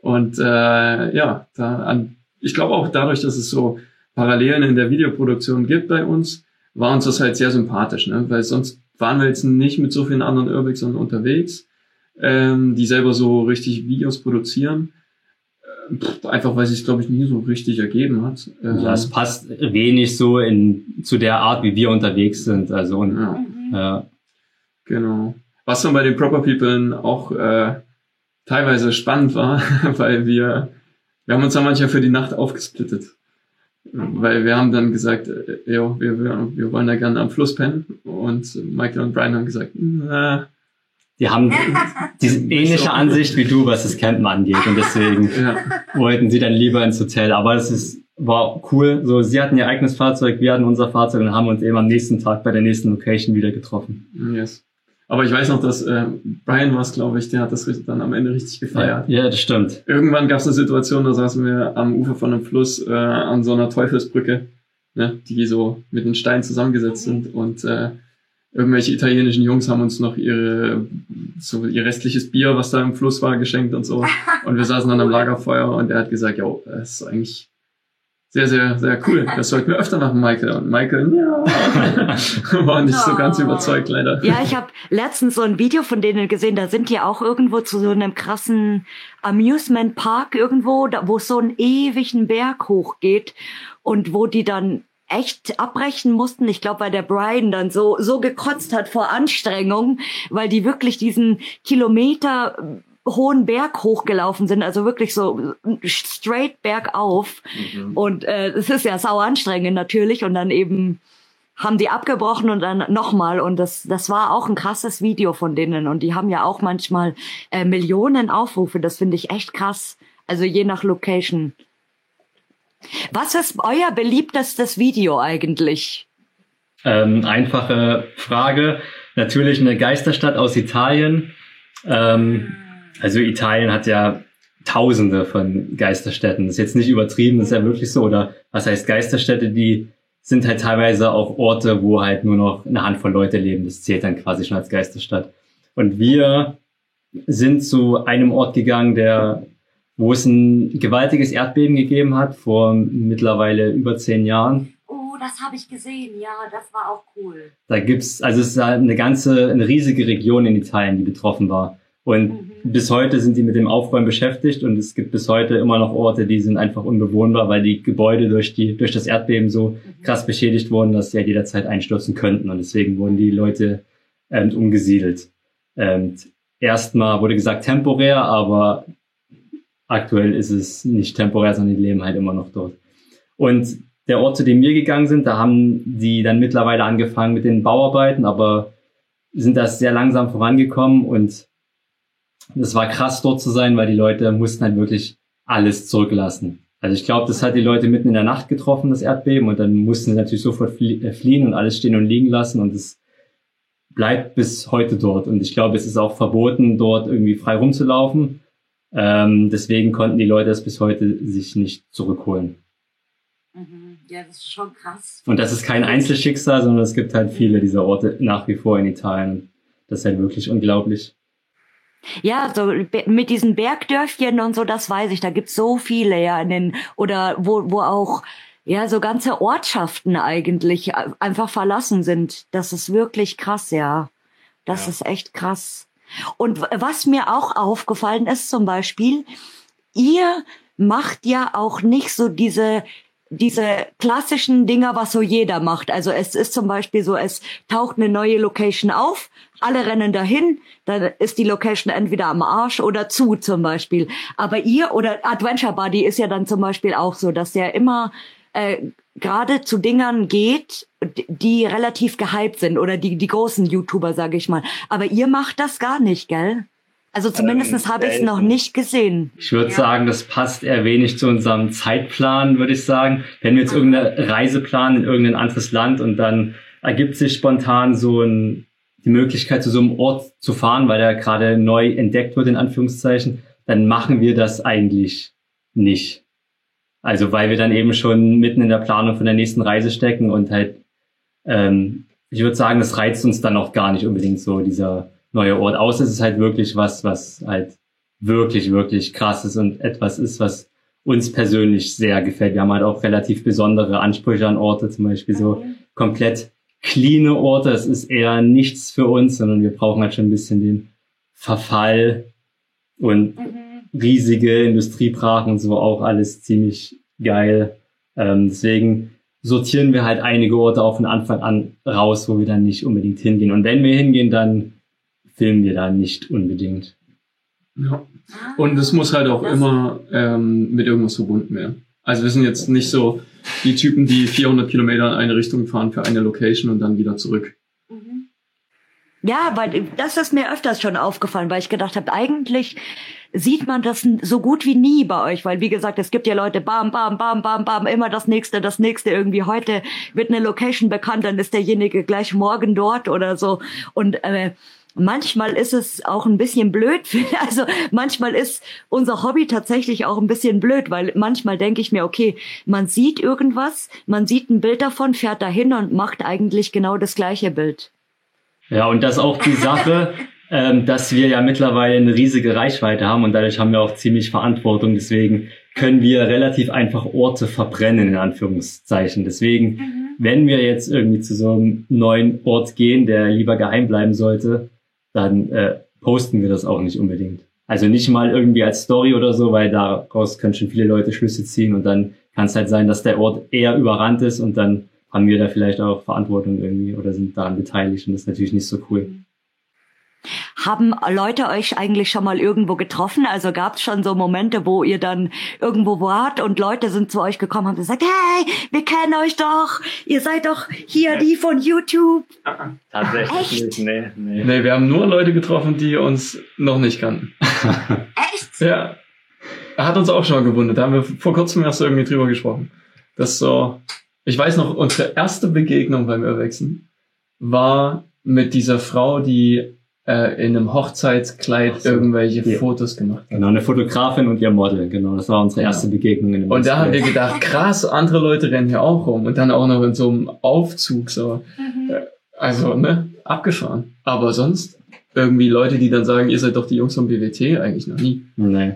Und äh, ja, da an, ich glaube auch dadurch, dass es so Parallelen in der Videoproduktion gibt bei uns, war uns das halt sehr sympathisch, ne? weil sonst waren wir jetzt nicht mit so vielen anderen Urbexern unterwegs, ähm, die selber so richtig Videos produzieren. Äh, einfach weil sich glaube ich nie so richtig ergeben hat. Ähm, ja, es passt wenig so in zu der Art, wie wir unterwegs sind. Also und, ja. ja. Genau. Was dann bei den Proper People auch äh, teilweise spannend war, weil wir, wir haben uns dann manchmal für die Nacht aufgesplittet. Weil wir haben dann gesagt, äh, jo, wir, wir, wir wollen da gerne am Fluss pennen. Und Michael und Brian haben gesagt, na, die haben diese ähnliche Ansicht wie du, was das Campen angeht. Und deswegen ja. wollten sie dann lieber ins Hotel. Aber das ist, war cool. So, sie hatten ihr eigenes Fahrzeug, wir hatten unser Fahrzeug und haben uns eben am nächsten Tag bei der nächsten Location wieder getroffen. Yes. Aber ich weiß noch, dass äh, Brian war es, glaube ich, der hat das dann am Ende richtig gefeiert. Ja, ja das stimmt. Irgendwann gab es eine Situation, da saßen wir am Ufer von einem Fluss äh, an so einer Teufelsbrücke, ne, die so mit den Steinen zusammengesetzt sind und äh, irgendwelche italienischen Jungs haben uns noch ihre so ihr restliches Bier, was da im Fluss war, geschenkt und so. Und wir saßen dann am Lagerfeuer und er hat gesagt, ja, das ist eigentlich sehr, sehr, sehr cool. Das sollten wir öfter machen, Michael. Und Michael, ja, war nicht so ganz überzeugt, leider. Ja, ich habe letztens so ein Video von denen gesehen, da sind die auch irgendwo zu so einem krassen Amusement Park irgendwo, wo es so einen ewigen Berg hochgeht und wo die dann echt abbrechen mussten. Ich glaube, weil der Brian dann so so gekotzt hat vor Anstrengung, weil die wirklich diesen Kilometer hohen Berg hochgelaufen sind, also wirklich so straight bergauf. Mhm. Und äh, es ist ja sau anstrengend natürlich und dann eben haben die abgebrochen und dann nochmal und das das war auch ein krasses Video von denen und die haben ja auch manchmal äh, Millionen Aufrufe, das finde ich echt krass. Also je nach Location. Was ist euer beliebtestes Video eigentlich? Ähm, einfache Frage. Natürlich eine Geisterstadt aus Italien. Ähm, also Italien hat ja Tausende von Geisterstädten. Das ist jetzt nicht übertrieben, das ist ja wirklich so. Oder was heißt Geisterstädte? Die sind halt teilweise auch Orte, wo halt nur noch eine Handvoll Leute leben. Das zählt dann quasi schon als Geisterstadt. Und wir sind zu einem Ort gegangen, der, wo es ein gewaltiges Erdbeben gegeben hat vor mittlerweile über zehn Jahren. Oh, das habe ich gesehen. Ja, das war auch cool. Da gibt's, also es ist halt eine ganze, eine riesige Region in Italien, die betroffen war. Und mhm. Bis heute sind die mit dem Aufräumen beschäftigt und es gibt bis heute immer noch Orte, die sind einfach unbewohnbar, weil die Gebäude durch die, durch das Erdbeben so krass beschädigt wurden, dass sie ja jederzeit einstürzen könnten und deswegen wurden die Leute ähm, umgesiedelt. Ähm, erstmal wurde gesagt temporär, aber aktuell ist es nicht temporär, sondern die leben halt immer noch dort. Und der Ort, zu dem wir gegangen sind, da haben die dann mittlerweile angefangen mit den Bauarbeiten, aber sind das sehr langsam vorangekommen und das war krass dort zu sein, weil die Leute mussten halt wirklich alles zurücklassen. Also ich glaube, das hat die Leute mitten in der Nacht getroffen, das Erdbeben, und dann mussten sie natürlich sofort äh, fliehen und alles stehen und liegen lassen und es bleibt bis heute dort. Und ich glaube, es ist auch verboten, dort irgendwie frei rumzulaufen. Ähm, deswegen konnten die Leute das bis heute sich nicht zurückholen. Mhm. Ja, das ist schon krass. Und das ist kein Einzelschicksal, sondern es gibt halt viele dieser Orte nach wie vor in Italien. Das ist halt wirklich unglaublich. Ja, so mit diesen Bergdörfchen und so, das weiß ich. Da gibt's so viele, ja, in den, oder wo, wo auch, ja, so ganze Ortschaften eigentlich einfach verlassen sind. Das ist wirklich krass, ja. Das ja. ist echt krass. Und was mir auch aufgefallen ist zum Beispiel, ihr macht ja auch nicht so diese diese klassischen Dinger, was so jeder macht. Also es ist zum Beispiel so, es taucht eine neue Location auf, alle rennen dahin, dann ist die Location entweder am Arsch oder zu zum Beispiel. Aber ihr oder Adventure Buddy ist ja dann zum Beispiel auch so, dass der immer äh, gerade zu Dingern geht, die relativ gehypt sind oder die, die großen YouTuber, sage ich mal. Aber ihr macht das gar nicht, gell? Also zumindest ähm, habe ich es noch nicht gesehen. Ich würde ja. sagen, das passt eher wenig zu unserem Zeitplan, würde ich sagen. Wenn wir jetzt irgendeine Reise planen in irgendein anderes Land und dann ergibt sich spontan so ein, die Möglichkeit, zu so einem Ort zu fahren, weil der gerade neu entdeckt wird, in Anführungszeichen, dann machen wir das eigentlich nicht. Also weil wir dann eben schon mitten in der Planung von der nächsten Reise stecken und halt, ähm, ich würde sagen, das reizt uns dann auch gar nicht unbedingt so, dieser neuer Ort. Außer es ist halt wirklich was, was halt wirklich, wirklich krass ist und etwas ist, was uns persönlich sehr gefällt. Wir haben halt auch relativ besondere Ansprüche an Orte, zum Beispiel so komplett cleane Orte. Es ist eher nichts für uns, sondern wir brauchen halt schon ein bisschen den Verfall und mhm. riesige Industriebrachen und so auch alles ziemlich geil. Ähm, deswegen sortieren wir halt einige Orte auch von Anfang an raus, wo wir dann nicht unbedingt hingehen. Und wenn wir hingehen, dann filmen wir da nicht unbedingt. Ja. Und es muss halt auch immer ähm, mit irgendwas verbunden werden. Also wir sind jetzt nicht so die Typen, die 400 Kilometer in eine Richtung fahren für eine Location und dann wieder zurück. Mhm. Ja, weil das ist mir öfters schon aufgefallen, weil ich gedacht habe, eigentlich sieht man das so gut wie nie bei euch, weil wie gesagt, es gibt ja Leute, bam, bam, bam, bam, bam, immer das nächste, das nächste irgendwie. Heute wird eine Location bekannt, dann ist derjenige gleich morgen dort oder so. Und äh, manchmal ist es auch ein bisschen blöd. Also manchmal ist unser Hobby tatsächlich auch ein bisschen blöd, weil manchmal denke ich mir, okay, man sieht irgendwas, man sieht ein Bild davon, fährt dahin und macht eigentlich genau das gleiche Bild. Ja, und das ist auch die Sache, ähm, dass wir ja mittlerweile eine riesige Reichweite haben und dadurch haben wir auch ziemlich Verantwortung. Deswegen können wir relativ einfach Orte verbrennen, in Anführungszeichen. Deswegen, mhm. wenn wir jetzt irgendwie zu so einem neuen Ort gehen, der lieber geheim bleiben sollte, dann äh, posten wir das auch nicht unbedingt. Also nicht mal irgendwie als Story oder so, weil daraus können schon viele Leute Schlüsse ziehen und dann kann es halt sein, dass der Ort eher überrannt ist und dann haben wir da vielleicht auch Verantwortung irgendwie oder sind daran beteiligt und das ist natürlich nicht so cool. Haben Leute euch eigentlich schon mal irgendwo getroffen? Also gab es schon so Momente, wo ihr dann irgendwo wart und Leute sind zu euch gekommen und haben gesagt, hey, wir kennen euch doch, ihr seid doch hier die von YouTube. Tatsächlich Echt? nicht, nee, nee. Nee, wir haben nur Leute getroffen, die uns noch nicht kannten. Echt? Ja. Er hat uns auch schon mal gewundert. Da haben wir vor kurzem erst irgendwie drüber gesprochen. Das so, ich weiß noch, unsere erste Begegnung beim Erwachsen war mit dieser Frau, die äh, in einem Hochzeitskleid so. irgendwelche Ja. Fotos gemacht hat. Genau, eine Fotografin und ihr Model, genau. Das war unsere Genau. erste Begegnung in dem Und da haben wir gedacht, krass, andere Leute rennen hier auch rum. Und dann auch noch in so einem Aufzug, so. Äh, Also, ne, abgefahren. Aber sonst, irgendwie Leute, die dann sagen, ihr seid doch die Jungs vom BWT, eigentlich noch nie. Nee.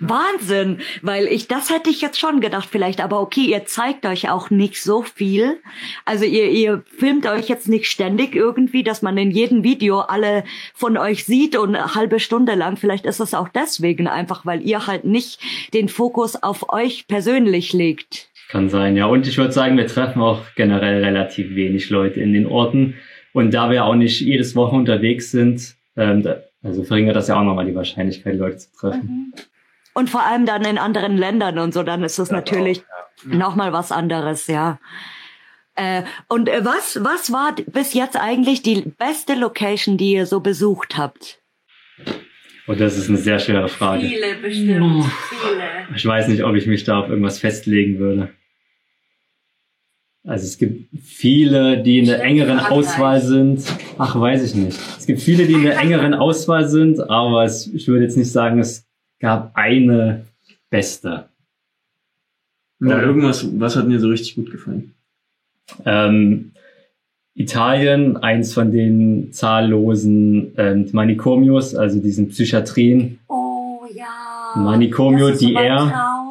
Wahnsinn, weil ich das hätte ich jetzt schon gedacht vielleicht, aber okay, ihr zeigt euch auch nicht so viel. Also ihr ihr filmt euch jetzt nicht ständig irgendwie, dass man in jedem Video alle von euch sieht und eine halbe Stunde lang. Vielleicht ist es auch deswegen einfach, weil ihr halt nicht den Fokus auf euch persönlich legt. Kann sein, ja. Und ich würde sagen, wir treffen auch generell relativ wenig Leute in den Orten. Und da wir auch nicht jedes Woche unterwegs sind, ähm, also verringert das ja auch nochmal die Wahrscheinlichkeit, Leute zu treffen. Und vor allem dann in anderen Ländern und so, dann ist es natürlich nochmal was anderes, ja. Äh, und äh, was, was war bis jetzt eigentlich die beste Location, die ihr so besucht habt? Und das ist eine sehr schwere Frage. bestimmt, viele. Ich weiß nicht, ob ich mich da auf irgendwas festlegen würde. Also es gibt viele, die in der engeren. Auswahl sind. Ach, weiß ich nicht. Es gibt viele, die in der engeren Auswahl sind, aber es, ich würde jetzt nicht sagen, es gab eine beste. Na, irgendwas, was hat mir so richtig gut gefallen? Ähm, Italien, eins von den zahllosen ähm, Manikomios, also diesen Psychiatrien. Oh ja. Manicomio, das ist die mein er- Traum.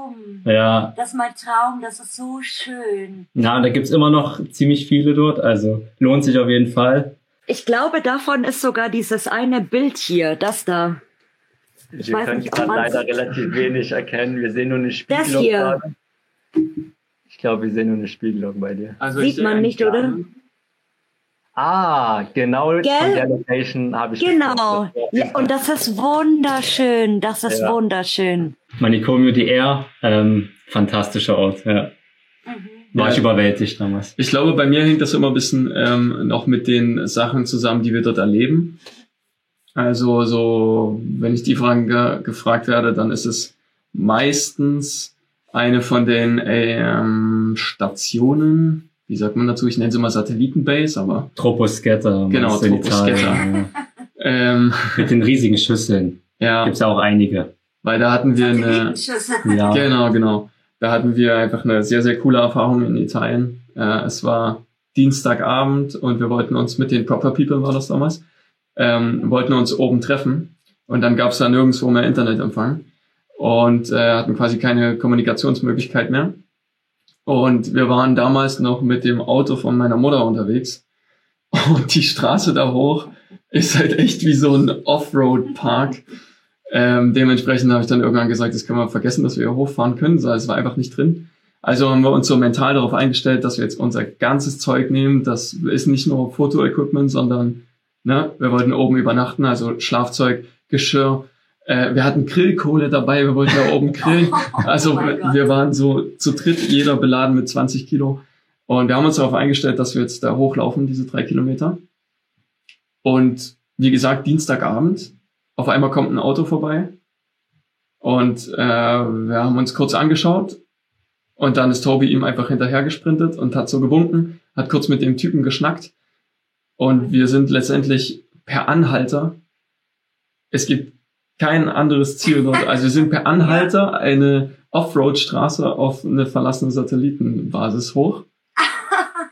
Ja, Das ist mein Traum, das ist so schön. na, da gibt's immer noch ziemlich viele dort, also lohnt sich auf jeden Fall. Ich glaube, davon ist sogar dieses eine Bild hier, das da. Ich Wir können gerade leider relativ wenig erkennen. Wir sehen nur eine Das Spiegelung. hier. gerade. Ich glaube, wir sehen nur eine Spiegelung bei dir. Also Sieht man nicht, oder? Ah, genau Gell? von der Location habe ich Genau. Ja, und das ist wunderschön. Das ist Ja. wunderschön. Manicomio DR, ähm, fantastischer Ort. Ja. War Ja. ich überwältigt damals. Ich glaube, bei mir hängt das immer ein bisschen ähm, noch mit den Sachen zusammen, die wir dort erleben. Also so, wenn ich die Fragen ge gefragt werde, dann ist es meistens eine von den ähm, Stationen, wie sagt man dazu? Ich nenne sie mal Satellitenbase, aber Troposcatter. Genau, Troposcatter. Ähm. Mit den riesigen Schüsseln. ja, Gibt's ja auch einige. weil da hatten wir eine, Ja. Genau, genau. Da hatten wir einfach eine sehr, sehr coole Erfahrung in Italien. Äh, es war Dienstagabend und wir wollten uns mit den Proper People, war das damals, ähm, wollten uns oben treffen und dann gab es da nirgendwo mehr Internetempfang und äh, hatten quasi keine Kommunikationsmöglichkeit mehr. Und wir waren damals noch mit dem Auto von meiner Mutter unterwegs und die Straße da hoch ist halt echt wie so ein Offroad-Park. Ähm, dementsprechend habe ich dann irgendwann gesagt, das können wir vergessen, dass wir hier hochfahren können, weil es war einfach nicht drin. Also haben wir uns so mental darauf eingestellt, dass wir jetzt unser ganzes Zeug nehmen. Das ist nicht nur Fotoequipment, sondern ne, wir wollten oben übernachten, also Schlafzeug, Geschirr. Äh, wir hatten Grillkohle dabei, wir wollten da oben grillen. Also Oh wir, waren so zu dritt, jeder beladen mit 20 Kilo. Und wir haben uns darauf eingestellt, dass wir jetzt da hochlaufen, diese drei Kilometer. Und wie gesagt, Dienstagabend, auf einmal kommt ein Auto vorbei. Und äh, wir haben uns kurz angeschaut. Und dann ist Toby ihm einfach hinterher gesprintet und hat so gewunken, hat kurz mit dem Typen geschnackt. Und wir sind letztendlich per Anhalter. Es gibt kein anderes Ziel dort. Also wir sind per Anhalter eine Offroad-Straße auf eine verlassene Satellitenbasis hoch.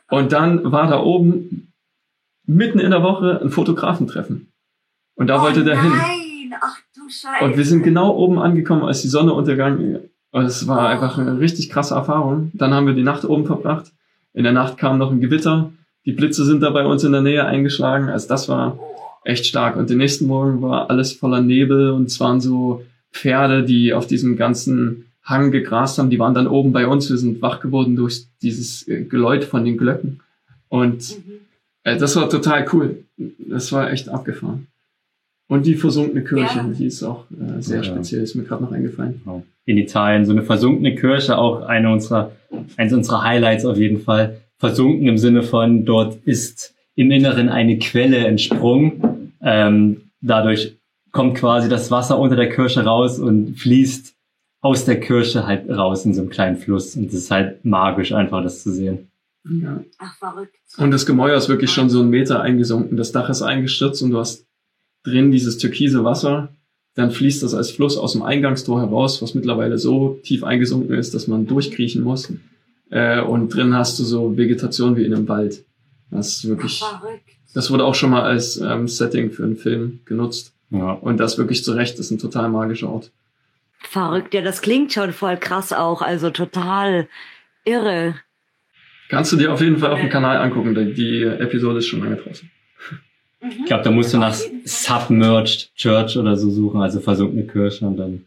Und dann war da oben mitten in der Woche ein Fotografentreffen. Und da wollte der hin. Oh Nein, ach du Scheiße. Und wir sind genau oben angekommen, als die Sonne untergegangen ist. Und es war einfach eine richtig krasse Erfahrung. Dann haben wir die Nacht oben verbracht. In der Nacht kam noch ein Gewitter. Die Blitze sind da bei uns in der Nähe eingeschlagen. Also das war echt stark. Und den nächsten Morgen war alles voller Nebel und es waren so Pferde, die auf diesem ganzen Hang gegrast haben. Die waren dann oben bei uns. Wir sind wach geworden durch dieses äh, Geläut von den Glöcken. Und Mhm. äh, das war total cool. Das war echt abgefahren. Und die versunkene Kirche, ja. die ist auch äh, sehr ja. speziell, ist mir gerade noch eingefallen. In Italien, so eine versunkene Kirche, auch eine unserer, eines unserer Highlights auf jeden Fall. Versunken im Sinne von, dort ist im Inneren eine Quelle entsprungen. Ähm, dadurch kommt quasi das Wasser unter der Kirche raus und fließt aus der Kirche halt raus in so einem kleinen Fluss. Und es ist halt magisch einfach, das zu sehen. Ja. Ach, verrückt. Und das Gemäuer ist wirklich schon so einen Meter eingesunken. Das Dach ist eingestürzt und du hast drin dieses türkise Wasser. Dann fließt das als Fluss aus dem Eingangstor heraus, was mittlerweile so tief eingesunken ist, dass man durchkriechen muss. Äh, und drin hast du so Vegetation wie in einem Wald. Das ist wirklich. Das wurde auch schon mal als ähm, Setting für einen Film genutzt. Ja. Und das wirklich zu Recht ist ein total magischer Ort. Verrückt, ja, das klingt schon voll krass auch, also total irre. Kannst du dir auf jeden Fall auf dem Kanal angucken, die Episode ist schon lange draußen. Ich glaube, da musst du nach Submerged Church oder so suchen, also versunkene Kirche und dann.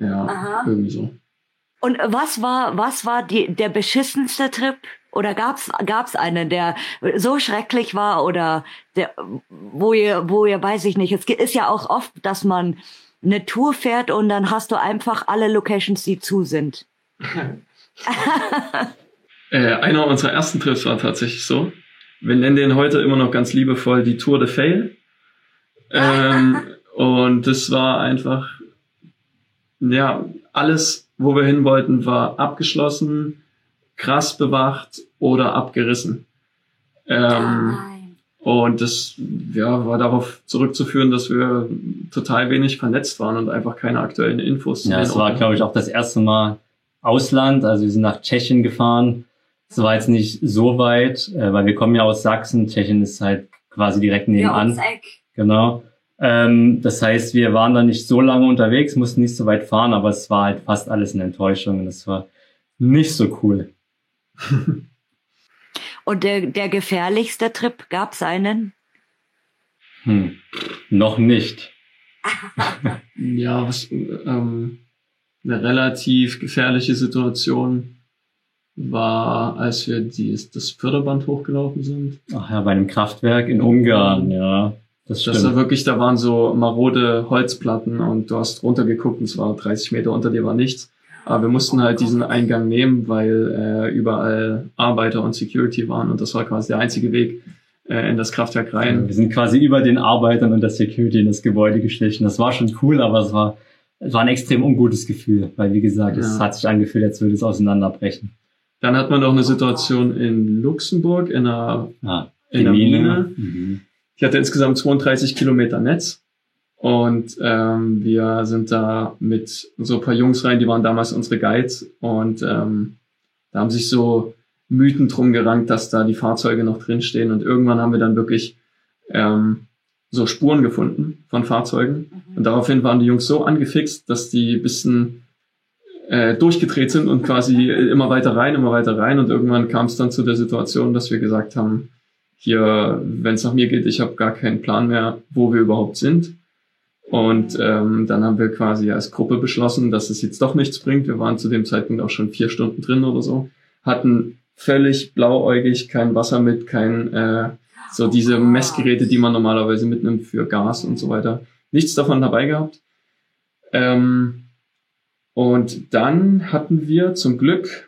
Ja, Aha. irgendwie so. Und was war, was war die, der beschissenste Trip? Oder gab's, gab's einen, der so schrecklich war oder der, wo ihr, wo ihr, weiß ich nicht, es ist ja auch oft, dass man eine Tour fährt und dann hast du einfach alle Locations, die zu sind. äh, einer unserer ersten Trips war tatsächlich so. Wir nennen den heute immer noch ganz liebevoll die Tour de Fail. Ähm, und das war einfach, ja, alles, wo wir hin wollten, war abgeschlossen, krass bewacht oder abgerissen. Ähm, und das ja, war darauf zurückzuführen, dass wir total wenig vernetzt waren und einfach keine aktuellen Infos. Ja, es war, glaube ich, auch das erste Mal Ausland. Also wir sind nach Tschechien gefahren. Es war jetzt nicht so weit, äh, weil wir kommen ja aus Sachsen. Tschechien ist halt quasi direkt nebenan. Ja, genau. Ähm, das heißt, wir waren da nicht so lange unterwegs, mussten nicht so weit fahren, aber es war halt fast alles eine Enttäuschung und es war nicht so cool. Und der, der gefährlichste Trip, gab es einen? Hm, noch nicht. ja, was, ähm, eine relativ gefährliche Situation war, als wir die, das Förderband hochgelaufen sind. Ach ja, bei einem Kraftwerk in Ungarn, ja. Das, das war wirklich, da waren so marode Holzplatten und du hast runtergeguckt und es war 30 Meter unter dir war nichts. Aber wir mussten halt diesen Eingang nehmen, weil äh, überall Arbeiter und Security waren und das war quasi der einzige Weg äh, in das Kraftwerk rein. Wir sind quasi über den Arbeitern und der Security in das Gebäude geschlichen. Das war schon cool, aber es war, es war ein extrem ungutes Gefühl, weil wie gesagt, ja. es hat sich angefühlt, als würde es auseinanderbrechen. Dann hat man noch eine Situation in Luxemburg in einer, ah, in einer Mine. Mine. Mhm. Ich hatte insgesamt 32 Kilometer Netz und ähm, wir sind da mit so ein paar Jungs rein, die waren damals unsere Guides. Und ähm, da haben sich so Mythen drum gerankt, dass da die Fahrzeuge noch drinstehen. Und irgendwann haben wir dann wirklich ähm, so Spuren gefunden von Fahrzeugen. Mhm. Und daraufhin waren die Jungs so angefixt, dass die bisschen äh, durchgedreht sind und quasi immer weiter rein, immer weiter rein. Und irgendwann kam es dann zu der Situation, dass wir gesagt haben, hier, wenn es nach mir geht, ich habe gar keinen Plan mehr, wo wir überhaupt sind. Und ähm, dann haben wir quasi als Gruppe beschlossen, dass es jetzt doch nichts bringt. Wir waren zu dem Zeitpunkt auch schon vier Stunden drin oder so, hatten völlig blauäugig kein Wasser mit, kein äh, so diese Messgeräte, die man normalerweise mitnimmt für Gas und so weiter. Nichts davon dabei gehabt. Ähm, und dann hatten wir zum Glück,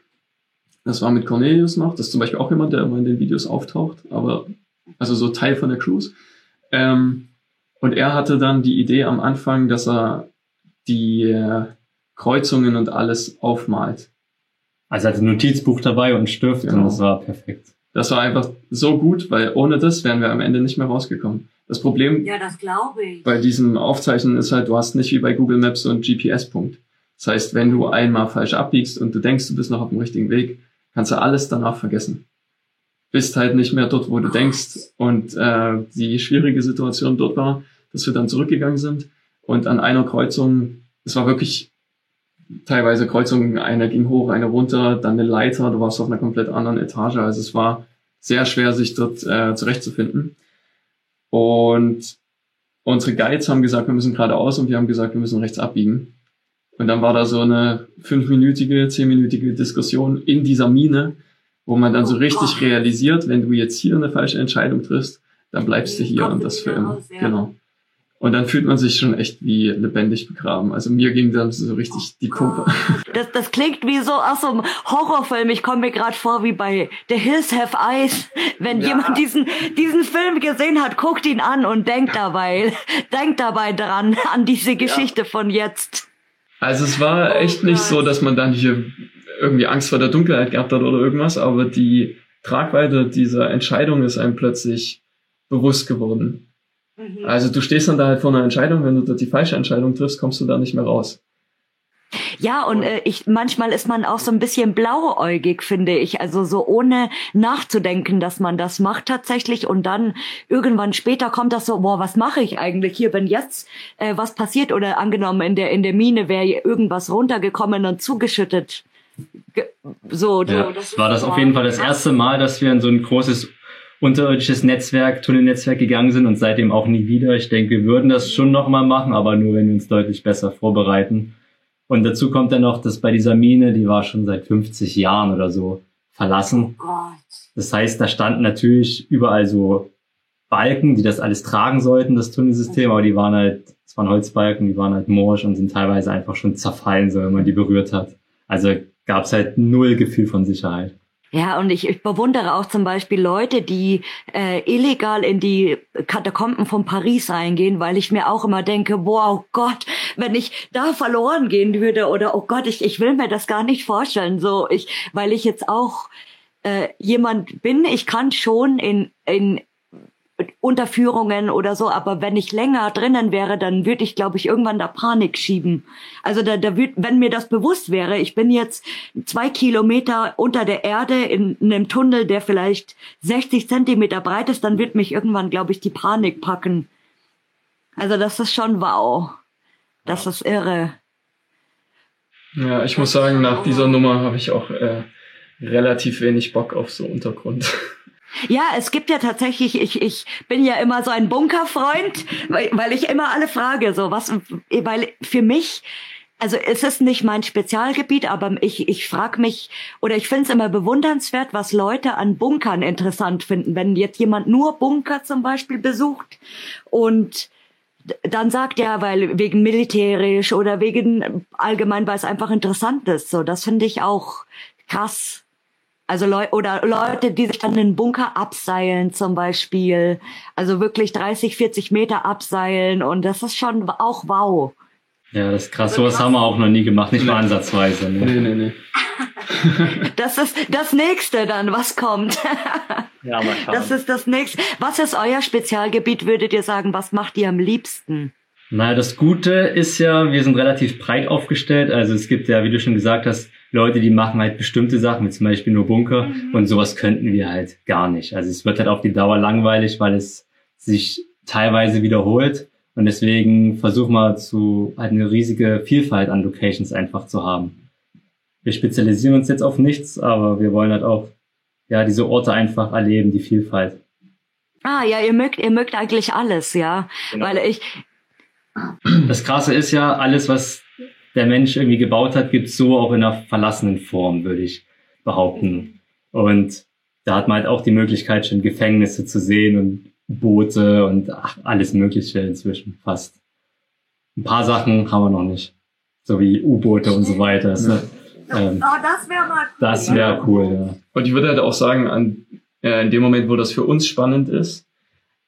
das war mit Cornelius noch, das ist zum Beispiel auch jemand, der immer in den Videos auftaucht, aber also so Teil von der Cruise. Ähm, und er hatte dann die Idee am Anfang, dass er die äh, Kreuzungen und alles aufmalt. Also er hatte ein Notizbuch dabei und einen Stift genau. und das war perfekt. Das war einfach so gut, weil ohne das wären wir am Ende nicht mehr rausgekommen. Das Problem ja, das bei diesem Aufzeichnen ist halt, du hast nicht wie bei Google Maps so einen GPS-Punkt. Das heißt, wenn du einmal falsch abbiegst und du denkst, du bist noch auf dem richtigen Weg, kannst du alles danach vergessen. Bist halt nicht mehr dort, wo du denkst. Und äh, die schwierige Situation dort war, dass wir dann zurückgegangen sind und an einer Kreuzung, es war wirklich teilweise Kreuzungen, einer ging hoch, einer runter, dann eine Leiter, du warst auf einer komplett anderen Etage, also es war sehr schwer, sich dort äh, zurechtzufinden. Und unsere Guides haben gesagt, wir müssen geradeaus und wir haben gesagt, wir müssen rechts abbiegen. Und dann war da so eine fünfminütige, zehnminütige Diskussion in dieser Mine, wo man dann so richtig realisiert, wenn du jetzt hier eine falsche Entscheidung triffst, dann bleibst du hier und das für immer. Genau. Und dann fühlt man sich schon echt wie lebendig begraben. Also mir ging dann so richtig die Puppe. Das, das klingt wie so aus so einem Horrorfilm. Ich komme mir gerade vor wie bei The Hills Have Eyes. Wenn ja. jemand diesen, diesen Film gesehen hat, guckt ihn an und denkt dabei, denkt dabei dran, an diese Geschichte ja. von jetzt. Also es war echt nicht so, dass man dann hier irgendwie Angst vor der Dunkelheit gehabt hat oder irgendwas, aber die Tragweite dieser Entscheidung ist einem plötzlich bewusst geworden. Mhm. Also du stehst dann da halt vor einer Entscheidung, wenn du dort die falsche Entscheidung triffst, kommst du da nicht mehr raus. Ja, und äh, ich manchmal ist man auch so ein bisschen blauäugig, finde ich. Also so ohne nachzudenken, dass man das macht tatsächlich. Und dann irgendwann später kommt das so, boah, was mache ich eigentlich hier, wenn jetzt äh, was passiert? Oder angenommen, in der, in der Mine wäre irgendwas runtergekommen und zugeschüttet. So, ja, das war das auf jeden Fall das erste Mal, dass wir in so ein großes unterirdisches Netzwerk, Tunnelnetzwerk gegangen sind und seitdem auch nie wieder. Ich denke, wir würden das schon nochmal machen, aber nur, wenn wir uns deutlich besser vorbereiten. Und dazu kommt dann noch, dass bei dieser Mine, die war schon seit 50 Jahren oder so verlassen. Oh das heißt, da standen natürlich überall so Balken, die das alles tragen sollten, das Tunnelsystem, aber die waren halt, es waren Holzbalken, die waren halt morsch und sind teilweise einfach schon zerfallen, so wenn man die berührt hat. Also gab es halt null Gefühl von Sicherheit. Ja, und ich, ich bewundere auch zum Beispiel Leute, die äh, illegal in die Katakomben von Paris eingehen, weil ich mir auch immer denke, wow Gott, wenn ich da verloren gehen würde oder oh Gott, ich, ich will mir das gar nicht vorstellen. So, ich, weil ich jetzt auch äh, jemand bin, ich kann schon in, in Unterführungen oder so, aber wenn ich länger drinnen wäre, dann würde ich, glaube ich, irgendwann da Panik schieben. Also da, da würd, wenn mir das bewusst wäre, ich bin jetzt zwei Kilometer unter der Erde in, in einem Tunnel, der vielleicht 60 Zentimeter breit ist, dann wird mich irgendwann, glaube ich, die Panik packen. Also das ist schon wow. Das ist irre. Ja, ich muss sagen, nach dieser Nummer habe ich auch äh, relativ wenig Bock auf so Untergrund. Ja, es gibt ja tatsächlich, ich, ich bin ja immer so ein Bunkerfreund, weil, weil ich immer alle frage, so was, weil für mich, also es ist nicht mein Spezialgebiet, aber ich, ich frage mich oder ich finde es immer bewundernswert, was Leute an Bunkern interessant finden. Wenn jetzt jemand nur Bunker zum Beispiel besucht und dann sagt ja, weil wegen militärisch oder wegen allgemein, weil es einfach interessant ist. So, das finde ich auch krass. Also Leu oder Leute, die sich dann in den Bunker abseilen zum Beispiel. Also wirklich 30, 40 Meter abseilen und das ist schon auch wow. Ja, das ist krass. Sowas haben wir auch noch nie gemacht, nicht mal ansatzweise. Ne? Nee, nee, nee. das ist das nächste dann, was kommt. ja, mal schauen. Das ist das nächste. Was ist euer Spezialgebiet, würdet ihr sagen? Was macht ihr am liebsten? Naja, das Gute ist ja, wir sind relativ breit aufgestellt. Also es gibt ja, wie du schon gesagt hast, Leute, die machen halt bestimmte Sachen, wie zum Beispiel nur Bunker mhm. und sowas könnten wir halt gar nicht. Also es wird halt auf die Dauer langweilig, weil es sich teilweise wiederholt und deswegen versuchen wir zu halt eine riesige Vielfalt an Locations einfach zu haben. Wir spezialisieren uns jetzt auf nichts, aber wir wollen halt auch ja diese Orte einfach erleben, die Vielfalt. Ah ja, ihr mögt ihr mögt eigentlich alles, ja, genau. weil ich das Krasse ist ja alles, was der Mensch irgendwie gebaut hat, gibt's so auch in einer verlassenen Form, würde ich behaupten. Und da hat man halt auch die Möglichkeit, schon Gefängnisse zu sehen und Boote und ach, alles Mögliche inzwischen fast. Ein paar Sachen haben wir noch nicht. So wie U-Boote und so weiter. Ja. Ähm, oh, das wäre mal cool. Das wäre cool, ja. Und ich würde halt auch sagen, an, äh, in dem Moment, wo das für uns spannend ist,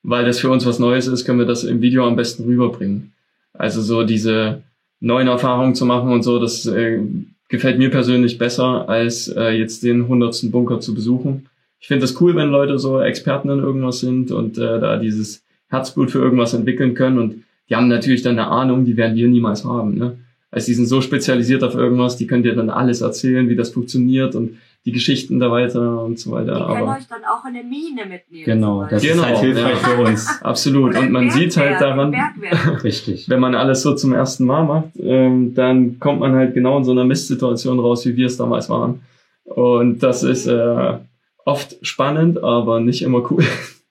weil das für uns was Neues ist, können wir das im Video am besten rüberbringen. Also so diese neuen Erfahrungen zu machen und so, das äh, gefällt mir persönlich besser, als äh, jetzt den hundertsten Bunker zu besuchen. Ich finde es cool, wenn Leute so Experten in irgendwas sind und äh, da dieses Herzblut für irgendwas entwickeln können und die haben natürlich dann eine Ahnung, die werden wir niemals haben. Ne? Also die sind so spezialisiert auf irgendwas, die können dir dann alles erzählen, wie das funktioniert und die Geschichten da weiter und so weiter. Die können euch dann auch in eine Mine mitnehmen. Genau, das genau, ist halt hilfreich ja. für uns. Absolut. Und man sieht halt daran, richtig, wenn man alles so zum ersten Mal macht, ähm, dann kommt man halt genau in so einer Mistsituation raus, wie wir es damals waren. Und das ist äh, oft spannend, aber nicht immer cool.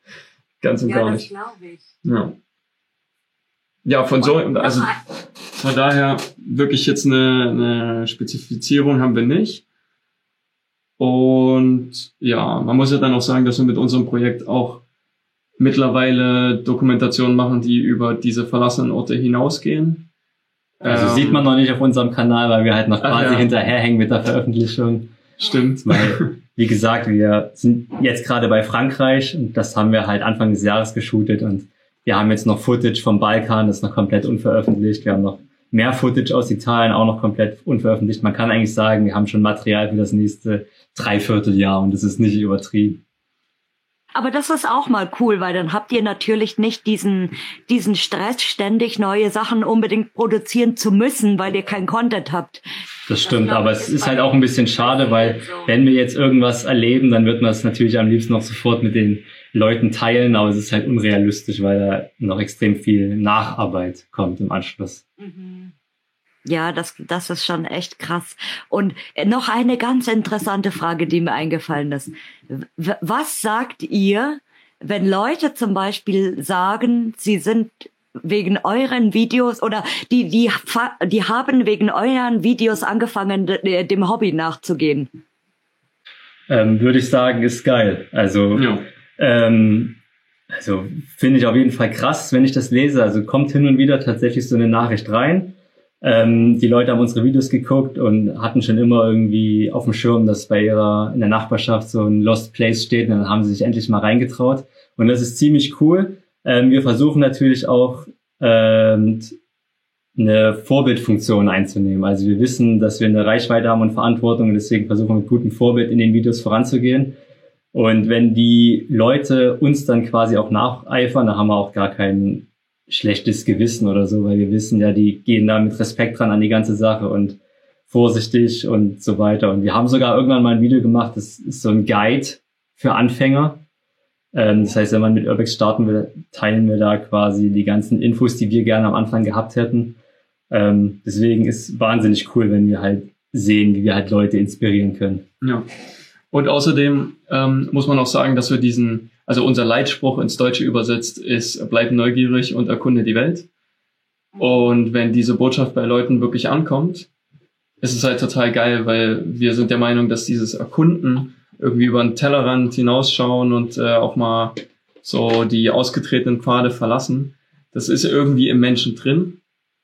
Ganz und ja, gar nicht. Ich. Ja. Ja, von so, also von daher wirklich jetzt eine, eine Spezifizierung haben wir nicht. Und ja, man muss ja dann auch sagen, dass wir mit unserem Projekt auch mittlerweile Dokumentationen machen, die über diese verlassenen Orte hinausgehen. Also ähm, sieht man noch nicht auf unserem Kanal, weil wir halt noch quasi ja. hinterherhängen mit der Veröffentlichung. Stimmt. Weil, wie gesagt, wir sind jetzt gerade bei Frankreich und das haben wir halt Anfang des Jahres geshootet und wir haben jetzt noch Footage vom Balkan, das ist noch komplett unveröffentlicht. Wir haben noch mehr Footage aus Italien, auch noch komplett unveröffentlicht. Man kann eigentlich sagen, wir haben schon Material für das nächste Dreivierteljahr und das ist nicht übertrieben. Aber das ist auch mal cool, weil dann habt ihr natürlich nicht diesen, diesen Stress, ständig neue Sachen unbedingt produzieren zu müssen, weil ihr kein Content habt. Das stimmt, das aber es ist halt auch ein bisschen schade, weil wenn wir jetzt irgendwas erleben, dann wird man es natürlich am liebsten noch sofort mit den Leuten teilen, aber es ist halt unrealistisch, weil da noch extrem viel Nacharbeit kommt im Anschluss. Mhm. Ja, das, das ist schon echt krass. Und noch eine ganz interessante Frage, die mir eingefallen ist. Was sagt ihr, wenn Leute zum Beispiel sagen, sie sind wegen euren Videos oder die, die, die haben wegen euren Videos angefangen, dem Hobby nachzugehen? Ähm, würde ich sagen, ist geil. Also ja. Ähm, also finde ich auf jeden Fall krass, wenn ich das lese. Also kommt hin und wieder tatsächlich so eine Nachricht rein. Ähm, die Leute haben unsere Videos geguckt und hatten schon immer irgendwie auf dem Schirm, dass bei ihrer in der Nachbarschaft so ein Lost Place steht. Und dann haben sie sich endlich mal reingetraut. Und das ist ziemlich cool. Ähm, wir versuchen natürlich auch ähm, eine Vorbildfunktion einzunehmen. Also wir wissen, dass wir eine Reichweite haben und Verantwortung und deswegen versuchen wir mit gutem Vorbild in den Videos voranzugehen. Und wenn die Leute uns dann quasi auch nacheifern, da haben wir auch gar kein schlechtes Gewissen oder so, weil wir wissen ja, die gehen da mit Respekt dran an die ganze Sache und vorsichtig und so weiter. Und wir haben sogar irgendwann mal ein Video gemacht, das ist so ein Guide für Anfänger. Ähm, das heißt, wenn man mit Urbex starten will, teilen wir da quasi die ganzen Infos, die wir gerne am Anfang gehabt hätten. Ähm, deswegen ist wahnsinnig cool, wenn wir halt sehen, wie wir halt Leute inspirieren können. Ja. Und außerdem ähm, muss man auch sagen, dass wir diesen, also unser Leitspruch ins Deutsche übersetzt ist, bleib neugierig und erkunde die Welt. Und wenn diese Botschaft bei Leuten wirklich ankommt, ist es halt total geil, weil wir sind der Meinung, dass dieses Erkunden irgendwie über den Tellerrand hinausschauen und äh, auch mal so die ausgetretenen Pfade verlassen, das ist irgendwie im Menschen drin.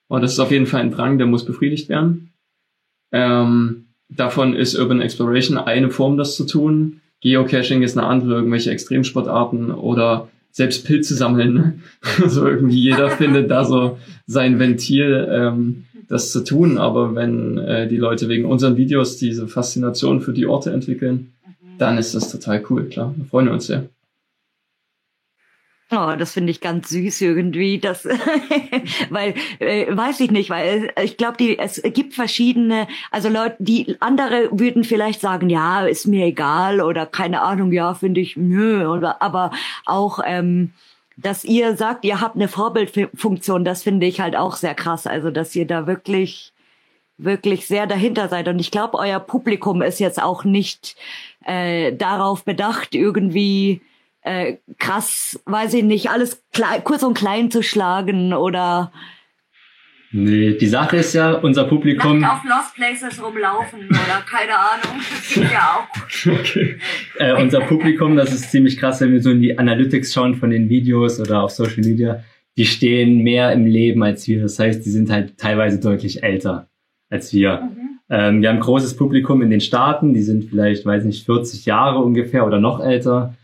Und das ist auf jeden Fall ein Drang, der muss befriedigt werden. Ähm, Davon ist Urban Exploration eine Form, das zu tun. Geocaching ist eine andere, irgendwelche Extremsportarten oder selbst Pilze sammeln. Also irgendwie jeder findet da so sein Ventil, ähm, das zu tun. Aber wenn äh, die Leute wegen unseren Videos diese Faszination für die Orte entwickeln, dann ist das total cool, klar. Da freuen wir uns sehr. Oh, das finde ich ganz süß irgendwie, das, weil, äh, weiß ich nicht, weil ich glaube, die es gibt verschiedene, also Leute, die andere würden vielleicht sagen, ja, ist mir egal oder keine Ahnung, ja, finde ich, nö, oder, aber auch, ähm, dass ihr sagt, ihr habt eine Vorbildfunktion, das finde ich halt auch sehr krass, also dass ihr da wirklich, wirklich sehr dahinter seid. Und ich glaube, euer Publikum ist jetzt auch nicht äh, darauf bedacht, irgendwie äh, krass, weiß ich nicht, alles klein, kurz und klein zu schlagen oder Nee, die Sache ist ja, unser Publikum. Nackt auf Lost Places rumlaufen oder keine Ahnung. Das geht ja auch. Okay. Äh, unser Publikum, das ist ziemlich krass, wenn wir so in die Analytics schauen von den Videos oder auf Social Media, die stehen mehr im Leben als wir. Das heißt, die sind halt teilweise deutlich älter als wir. Mhm. Ähm, wir haben ein großes Publikum in den Staaten, die sind vielleicht, weiß nicht, 40 Jahre ungefähr oder noch älter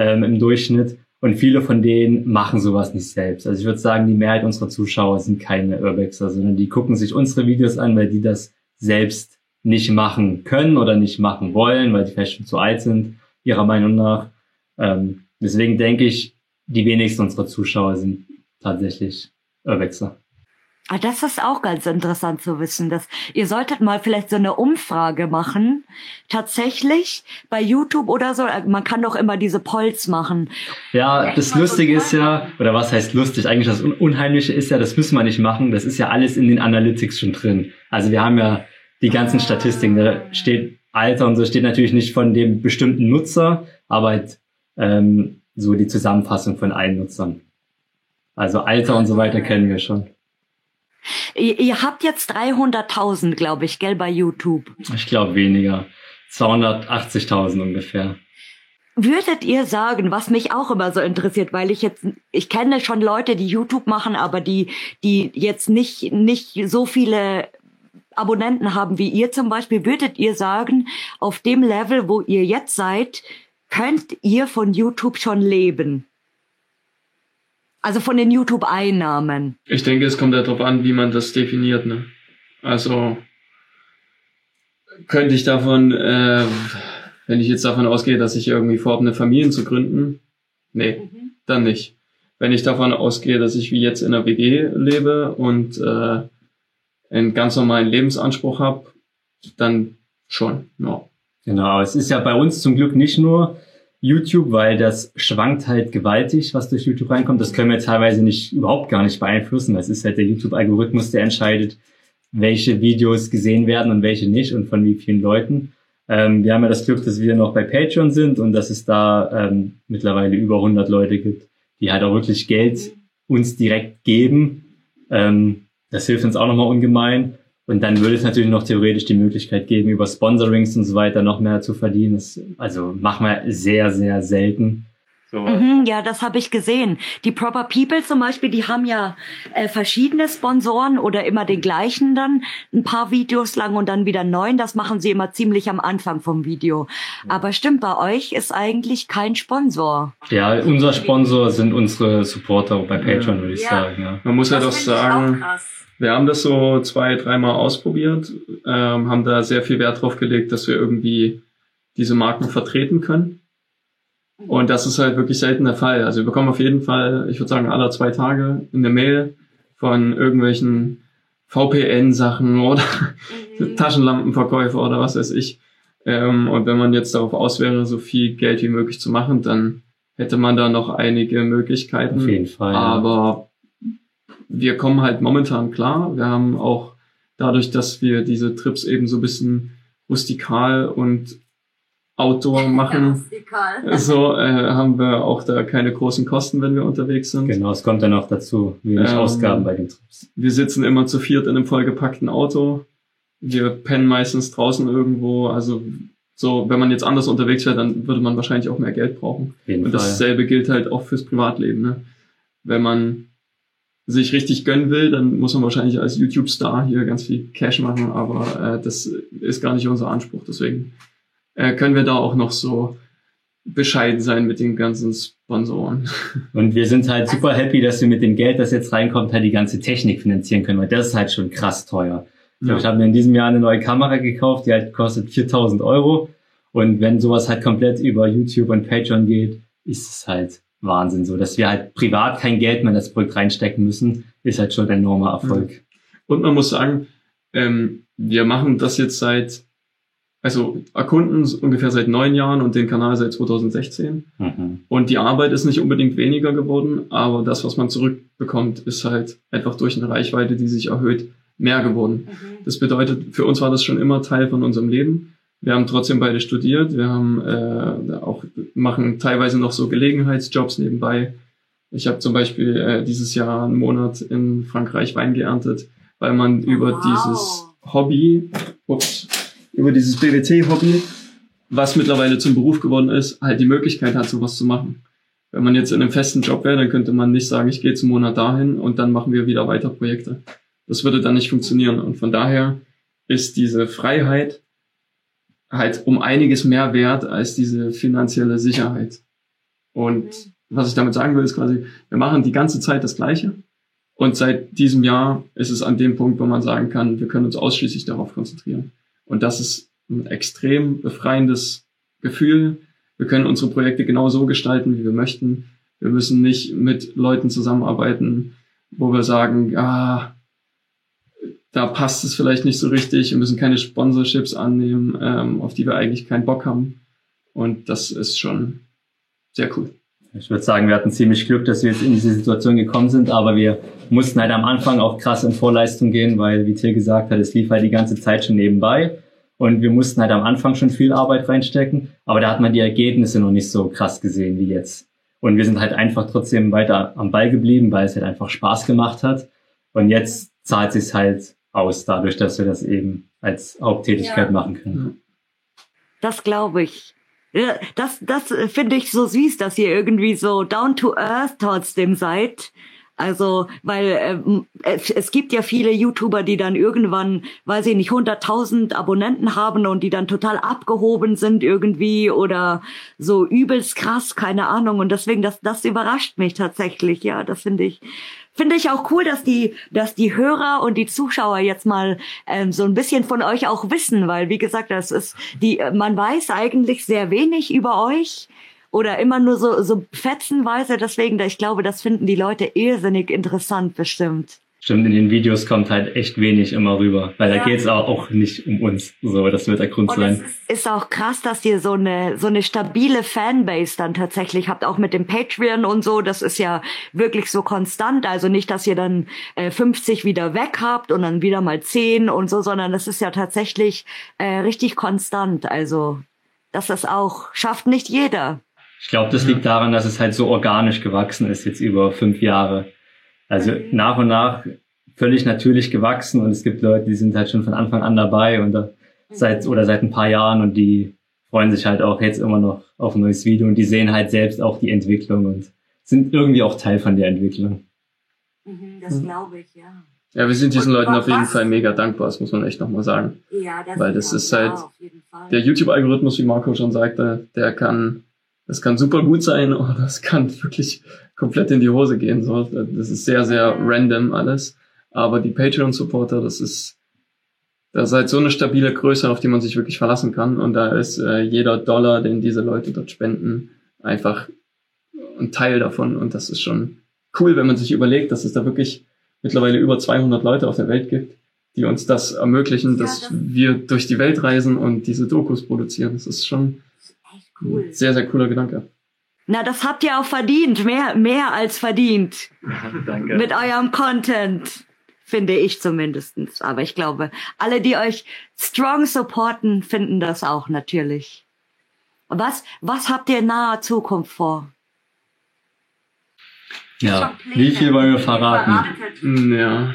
ähm, im Durchschnitt. Und viele von denen machen sowas nicht selbst. Also ich würde sagen, die Mehrheit unserer Zuschauer sind keine Urbexer, sondern die gucken sich unsere Videos an, weil die das selbst nicht machen können oder nicht machen wollen, weil die vielleicht schon zu alt sind, ihrer Meinung nach. Ähm, deswegen denke ich, die wenigsten unserer Zuschauer sind tatsächlich Urbexer. Ah, das ist auch ganz interessant zu wissen, dass ihr solltet mal vielleicht so eine Umfrage machen. Tatsächlich bei YouTube oder so. Man kann doch immer diese Polls machen. Ja, das Lustige ist ja, oder was heißt lustig? Eigentlich das Unheimliche ist ja, das müssen wir nicht machen. Das ist ja alles in den Analytics schon drin. Also wir haben ja die ganzen Statistiken. Da steht Alter und so steht natürlich nicht von dem bestimmten Nutzer, aber halt, ähm, so die Zusammenfassung von allen Nutzern. Also Alter und so weiter kennen wir schon. Ihr, ihr habt jetzt 300.000, glaube ich, gell, bei YouTube. Ich glaube weniger. 280.000 ungefähr. würdet ihr sagen, was mich auch immer so interessiert, weil ich jetzt, ich kenne schon Leute, die YouTube machen, aber die, die jetzt nicht, nicht so viele Abonnenten haben wie ihr zum Beispiel, würdet ihr sagen, auf dem Level, wo ihr jetzt seid, könnt ihr von YouTube schon leben? Also von den YouTube-Einnahmen. Ich denke, es kommt ja darauf an, wie man das definiert. Ne? Also könnte ich davon, äh, wenn ich jetzt davon ausgehe, dass ich irgendwie vorhabe, eine Familie zu gründen, nee, mhm. dann nicht. Wenn ich davon ausgehe, dass ich wie jetzt in einer WG lebe und äh, einen ganz normalen Lebensanspruch habe, dann schon, ja. Genau, es ist ja bei uns zum Glück nicht nur YouTube, weil das schwankt halt gewaltig, was durch YouTube reinkommt. Das können wir teilweise nicht, überhaupt gar nicht beeinflussen. Das ist halt der YouTube-Algorithmus, der entscheidet, welche Videos gesehen werden und welche nicht und von wie vielen Leuten. Ähm, wir haben ja das Glück, dass wir noch bei Patreon sind und dass es da ähm, mittlerweile über 100 Leute gibt, die halt auch wirklich Geld uns direkt geben. Ähm, das hilft uns auch nochmal ungemein. Und dann würde es natürlich noch theoretisch die Möglichkeit geben, über Sponsorings und so weiter noch mehr zu verdienen. Das, also machen wir sehr, sehr selten. So. Mhm, ja, das habe ich gesehen. Die Proper People zum Beispiel, die haben ja äh, verschiedene Sponsoren oder immer den gleichen dann ein paar Videos lang und dann wieder neuen. Das machen sie immer ziemlich am Anfang vom Video. Aber stimmt, bei euch ist eigentlich kein Sponsor. Ja, unser Sponsor sind unsere Supporter bei Patreon, ja. würde ich ja. sagen. Ja. Man muss ja doch sagen, wir haben das so zwei, dreimal ausprobiert, ähm, haben da sehr viel Wert drauf gelegt, dass wir irgendwie diese Marken vertreten können und das ist halt wirklich selten der Fall. Also wir bekommen auf jeden Fall, ich würde sagen, alle zwei Tage eine Mail von irgendwelchen VPN-Sachen oder mhm. Taschenlampenverkäufer oder was weiß ich. Ähm, und wenn man jetzt darauf aus wäre, so viel Geld wie möglich zu machen, dann hätte man da noch einige Möglichkeiten. Auf jeden Fall. Aber ja. Wir kommen halt momentan klar. Wir haben auch dadurch, dass wir diese Trips eben so ein bisschen rustikal und Outdoor machen. so äh, haben wir auch da keine großen Kosten, wenn wir unterwegs sind. Genau, es kommt dann auch dazu, wenig ähm, Ausgaben bei den Trips. Wir sitzen immer zu viert in einem vollgepackten Auto. Wir pennen meistens draußen irgendwo. Also so, wenn man jetzt anders unterwegs wäre, dann würde man wahrscheinlich auch mehr Geld brauchen. Und Fall. dasselbe gilt halt auch fürs Privatleben. Ne? Wenn man sich richtig gönnen will, dann muss man wahrscheinlich als YouTube-Star hier ganz viel Cash machen, aber äh, das ist gar nicht unser Anspruch. Deswegen äh, können wir da auch noch so bescheiden sein mit den ganzen Sponsoren. Und wir sind halt super happy, dass wir mit dem Geld, das jetzt reinkommt, halt die ganze Technik finanzieren können, weil das ist halt schon krass teuer. Ja. Ich habe mir in diesem Jahr eine neue Kamera gekauft, die halt kostet 4000 Euro. Und wenn sowas halt komplett über YouTube und Patreon geht, ist es halt Wahnsinn. So, dass wir halt privat kein Geld mehr in das Projekt reinstecken müssen, ist halt schon ein enormer Erfolg. Und man muss sagen, ähm, wir machen das jetzt seit also erkunden ungefähr seit neun Jahren und den Kanal seit 2016. Mhm. Und die Arbeit ist nicht unbedingt weniger geworden, aber das, was man zurückbekommt, ist halt einfach durch eine Reichweite, die sich erhöht, mehr geworden. Mhm. Das bedeutet, für uns war das schon immer Teil von unserem Leben. Wir haben trotzdem beide studiert, wir haben äh, auch machen teilweise noch so Gelegenheitsjobs nebenbei. Ich habe zum Beispiel äh, dieses Jahr einen Monat in Frankreich Wein geerntet, weil man über wow. dieses Hobby, ups, über dieses BWC-Hobby, was mittlerweile zum Beruf geworden ist, halt die Möglichkeit hat, sowas zu machen. Wenn man jetzt in einem festen Job wäre, dann könnte man nicht sagen, ich gehe zum Monat dahin und dann machen wir wieder weiter Projekte. Das würde dann nicht funktionieren. Und von daher ist diese Freiheit halt um einiges mehr wert als diese finanzielle Sicherheit. Und was ich damit sagen will, ist quasi, wir machen die ganze Zeit das Gleiche. Und seit diesem Jahr ist es an dem Punkt, wo man sagen kann, wir können uns ausschließlich darauf konzentrieren. Und das ist ein extrem befreiendes Gefühl. Wir können unsere Projekte genau so gestalten, wie wir möchten. Wir müssen nicht mit Leuten zusammenarbeiten, wo wir sagen, ja, da passt es vielleicht nicht so richtig. Wir müssen keine Sponsorships annehmen, ähm, auf die wir eigentlich keinen Bock haben. Und das ist schon sehr cool. Ich würde sagen, wir hatten ziemlich Glück, dass wir jetzt in diese Situation gekommen sind, aber wir mussten halt am Anfang auch krass in Vorleistung gehen, weil, wie Till gesagt hat, es lief halt die ganze Zeit schon nebenbei. Und wir mussten halt am Anfang schon viel Arbeit reinstecken, aber da hat man die Ergebnisse noch nicht so krass gesehen wie jetzt. Und wir sind halt einfach trotzdem weiter am Ball geblieben, weil es halt einfach Spaß gemacht hat. Und jetzt zahlt sich halt aus, dadurch, dass wir das eben als Haupttätigkeit ja. machen können. Das glaube ich. Das, das finde ich so süß, dass ihr irgendwie so down to earth trotzdem seid. Also, weil ähm, es, es gibt ja viele YouTuber, die dann irgendwann, weil sie nicht 100.000 Abonnenten haben und die dann total abgehoben sind irgendwie oder so übelst krass, keine Ahnung. Und deswegen, das, das überrascht mich tatsächlich. Ja, das finde ich, finde ich auch cool, dass die, dass die Hörer und die Zuschauer jetzt mal ähm, so ein bisschen von euch auch wissen, weil wie gesagt, das ist die, man weiß eigentlich sehr wenig über euch oder immer nur so, so fetzenweise. Deswegen, ich glaube, das finden die Leute irrsinnig interessant bestimmt. Stimmt, in den Videos kommt halt echt wenig immer rüber, weil ja. da geht's auch, auch nicht um uns. So, das wird der Grund und sein. Es ist auch krass, dass ihr so eine so eine stabile Fanbase dann tatsächlich habt, auch mit dem Patreon und so. Das ist ja wirklich so konstant. Also nicht, dass ihr dann äh, 50 wieder weg habt und dann wieder mal 10 und so, sondern das ist ja tatsächlich äh, richtig konstant. Also das ist auch schafft nicht jeder. Ich glaube, das liegt daran, dass es halt so organisch gewachsen ist jetzt über fünf Jahre. Also mhm. nach und nach völlig natürlich gewachsen und es gibt Leute, die sind halt schon von Anfang an dabei und da, seit oder seit ein paar Jahren und die freuen sich halt auch jetzt immer noch auf ein neues Video und die sehen halt selbst auch die Entwicklung und sind irgendwie auch Teil von der Entwicklung. Mhm, das glaube ich, ja. Ja, wir sind diesen und Leuten auf jeden Fall mega dankbar, das muss man echt nochmal sagen. Ja, das Weil das ist halt, der YouTube-Algorithmus, wie Marco schon sagte, der kann das kann super gut sein oder das kann wirklich komplett in die Hose gehen. So, das ist sehr, sehr random alles. Aber die Patreon-Supporter, das ist, da ist halt so eine stabile Größe, auf die man sich wirklich verlassen kann. Und da ist äh, jeder Dollar, den diese Leute dort spenden, einfach ein Teil davon. Und das ist schon cool, wenn man sich überlegt, dass es da wirklich mittlerweile über 200 Leute auf der Welt gibt, die uns das ermöglichen, ja, dass das wir durch die Welt reisen und diese Dokus produzieren. Das ist schon, Cool. Sehr, sehr cooler Gedanke. Na, das habt ihr auch verdient. Mehr, mehr als verdient. Danke. Mit eurem Content. Finde ich zumindestens. Aber ich glaube, alle, die euch strong supporten, finden das auch natürlich. Was, was habt ihr in naher Zukunft vor? Ja, wie viel wollen wir verraten? Hm, ja.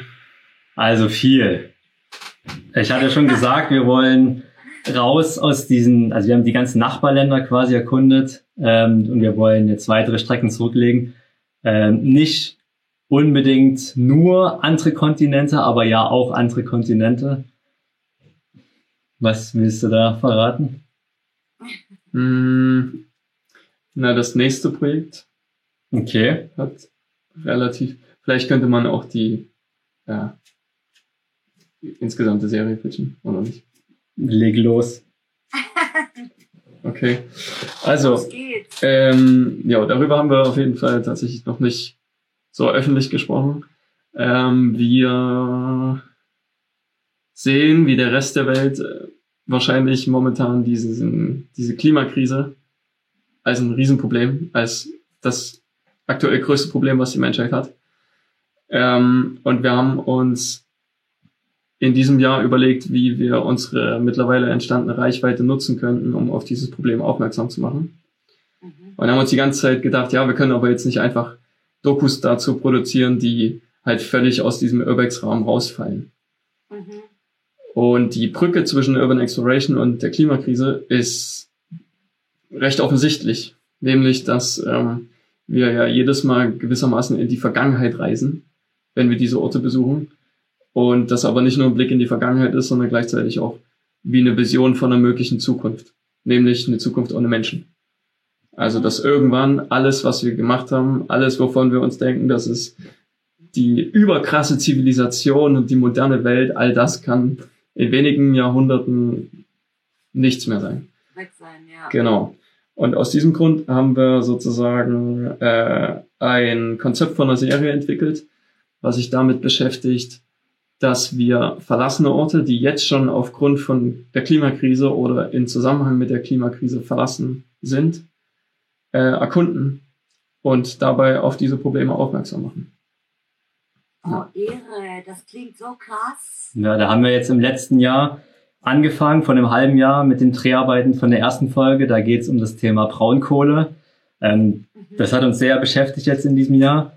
Also viel. Ich hatte schon gesagt, wir wollen raus aus diesen, also wir haben die ganzen Nachbarländer quasi erkundet ähm, und wir wollen jetzt weitere Strecken zurücklegen. Ähm, nicht unbedingt nur andere Kontinente, aber ja auch andere Kontinente. Was willst du da verraten? Mm, na, das nächste Projekt. Okay. Hat relativ, vielleicht könnte man auch die, ja, insgesamte Serie pitchen, oder nicht? Leg los. Okay. Also, ähm, ja, darüber haben wir auf jeden Fall tatsächlich noch nicht so öffentlich gesprochen. Ähm, wir sehen, wie der Rest der Welt äh, wahrscheinlich momentan diesen, diese Klimakrise als ein Riesenproblem, als das aktuell größte Problem, was die Menschheit hat. Ähm, und wir haben uns in diesem Jahr überlegt, wie wir unsere mittlerweile entstandene Reichweite nutzen könnten, um auf dieses Problem aufmerksam zu machen. Mhm. Und haben uns die ganze Zeit gedacht, ja, wir können aber jetzt nicht einfach Dokus dazu produzieren, die halt völlig aus diesem Urbex-Raum rausfallen. Mhm. Und die Brücke zwischen Urban Exploration und der Klimakrise ist recht offensichtlich, nämlich dass ähm, wir ja jedes Mal gewissermaßen in die Vergangenheit reisen, wenn wir diese Orte besuchen und das aber nicht nur ein Blick in die Vergangenheit ist, sondern gleichzeitig auch wie eine Vision von einer möglichen Zukunft, nämlich eine Zukunft ohne Menschen. Also, dass irgendwann alles, was wir gemacht haben, alles, wovon wir uns denken, dass es die überkrasse Zivilisation und die moderne Welt, all das kann in wenigen Jahrhunderten nichts mehr sein. Weg sein, ja. Genau. Und aus diesem Grund haben wir sozusagen äh, ein Konzept von einer Serie entwickelt, was sich damit beschäftigt, dass wir verlassene Orte, die jetzt schon aufgrund von der Klimakrise oder in Zusammenhang mit der Klimakrise verlassen sind, äh, erkunden und dabei auf diese Probleme aufmerksam machen. Oh, Ehre, das klingt so krass. Ja, da haben wir jetzt im letzten Jahr angefangen, von einem halben Jahr mit den Dreharbeiten von der ersten Folge. Da geht es um das Thema Braunkohle. Ähm, mhm. Das hat uns sehr beschäftigt jetzt in diesem Jahr.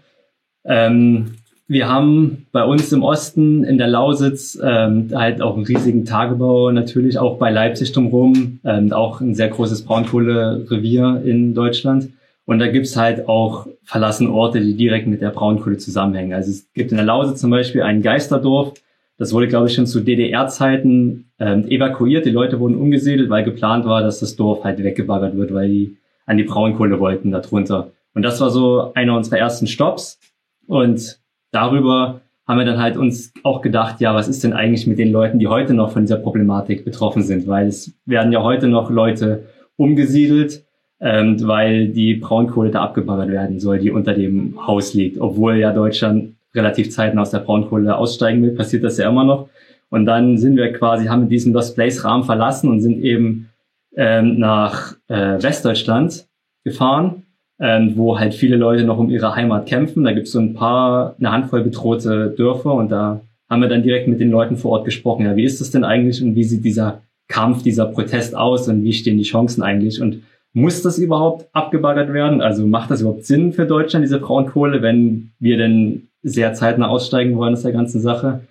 Ähm, wir haben bei uns im Osten in der Lausitz ähm, halt auch einen riesigen Tagebau, natürlich auch bei Leipzig drumherum, ähm, auch ein sehr großes Braunkohlerevier in Deutschland. Und da gibt's halt auch verlassene Orte, die direkt mit der Braunkohle zusammenhängen. Also es gibt in der Lausitz zum Beispiel ein Geisterdorf, das wurde, glaube ich, schon zu DDR-Zeiten ähm, evakuiert. Die Leute wurden umgesiedelt, weil geplant war, dass das Dorf halt weggebaggert wird, weil die an die Braunkohle wollten darunter. Und das war so einer unserer ersten Stops. Und darüber haben wir dann halt uns auch gedacht, ja, was ist denn eigentlich mit den Leuten, die heute noch von dieser Problematik betroffen sind? Weil es werden ja heute noch Leute umgesiedelt, ähm, weil die Braunkohle da abgebaggert werden soll, die unter dem Haus liegt. Obwohl ja Deutschland relativ zeitnah aus der Braunkohle aussteigen will, passiert das ja immer noch. Und dann sind wir quasi, haben diesen Lost Place Rahmen verlassen und sind eben ähm, nach äh, Westdeutschland gefahren ähm, wo halt viele Leute noch um ihre Heimat kämpfen. Da gibt es so ein paar, eine Handvoll bedrohte Dörfer und da haben wir dann direkt mit den Leuten vor Ort gesprochen. Ja, wie ist das denn eigentlich und wie sieht dieser Kampf, dieser Protest aus und wie stehen die Chancen eigentlich und muss das überhaupt abgebaggert werden? Also macht das überhaupt Sinn für Deutschland, diese Braunkohle, wenn wir denn sehr zeitnah aussteigen wollen aus der ganzen Sache?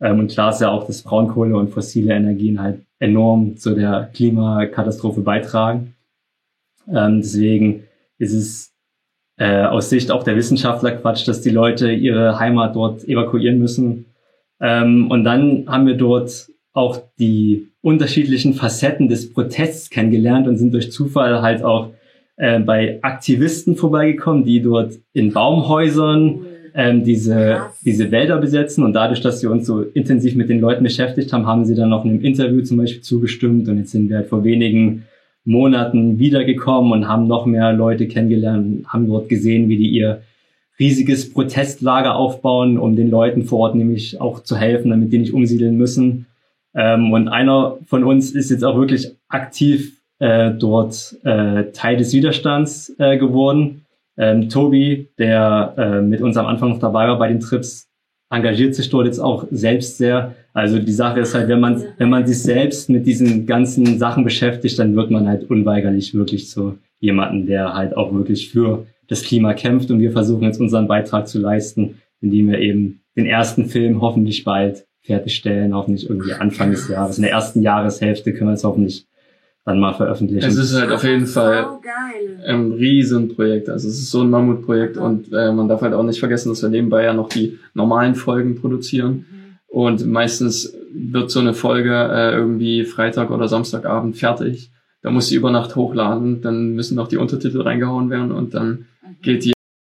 Ähm, und klar ist ja auch, dass Braunkohle und fossile Energien halt enorm zu der Klimakatastrophe beitragen. Ähm, deswegen ist es äh, aus Sicht auch der Wissenschaftler Quatsch, dass die Leute ihre Heimat dort evakuieren müssen. Ähm, und dann haben wir dort auch die unterschiedlichen Facetten des Protests kennengelernt und sind durch Zufall halt auch äh, bei Aktivisten vorbeigekommen, die dort in Baumhäusern ähm, diese, diese Wälder besetzen. Und dadurch, dass sie uns so intensiv mit den Leuten beschäftigt haben, haben sie dann noch einem Interview zum Beispiel zugestimmt. Und jetzt sind wir halt vor wenigen Monaten wiedergekommen und haben noch mehr Leute kennengelernt, haben dort gesehen, wie die ihr riesiges Protestlager aufbauen, um den Leuten vor Ort nämlich auch zu helfen, damit die nicht umsiedeln müssen. Ähm, und einer von uns ist jetzt auch wirklich aktiv äh, dort äh, Teil des Widerstands äh, geworden. Ähm, Tobi, der äh, mit uns am Anfang noch dabei war bei den Trips, engagiert sich dort jetzt auch selbst sehr. Also die Sache ist halt, wenn man, wenn man sich selbst mit diesen ganzen Sachen beschäftigt, dann wird man halt unweigerlich wirklich zu jemanden, der halt auch wirklich für das Klima kämpft. Und wir versuchen jetzt unseren Beitrag zu leisten, indem wir eben den ersten Film hoffentlich bald fertigstellen, hoffentlich irgendwie Anfang des Jahres. In der ersten Jahreshälfte können wir es hoffentlich dann mal veröffentlichen. Es ist halt auf jeden Fall ein Riesenprojekt. Also es ist so ein Mammutprojekt und äh, man darf halt auch nicht vergessen, dass wir nebenbei ja noch die normalen Folgen produzieren. Mhm. Und meistens wird so eine Folge äh, irgendwie Freitag oder Samstagabend fertig. Da muss sie über Nacht hochladen, dann müssen noch die Untertitel reingehauen werden und dann geht die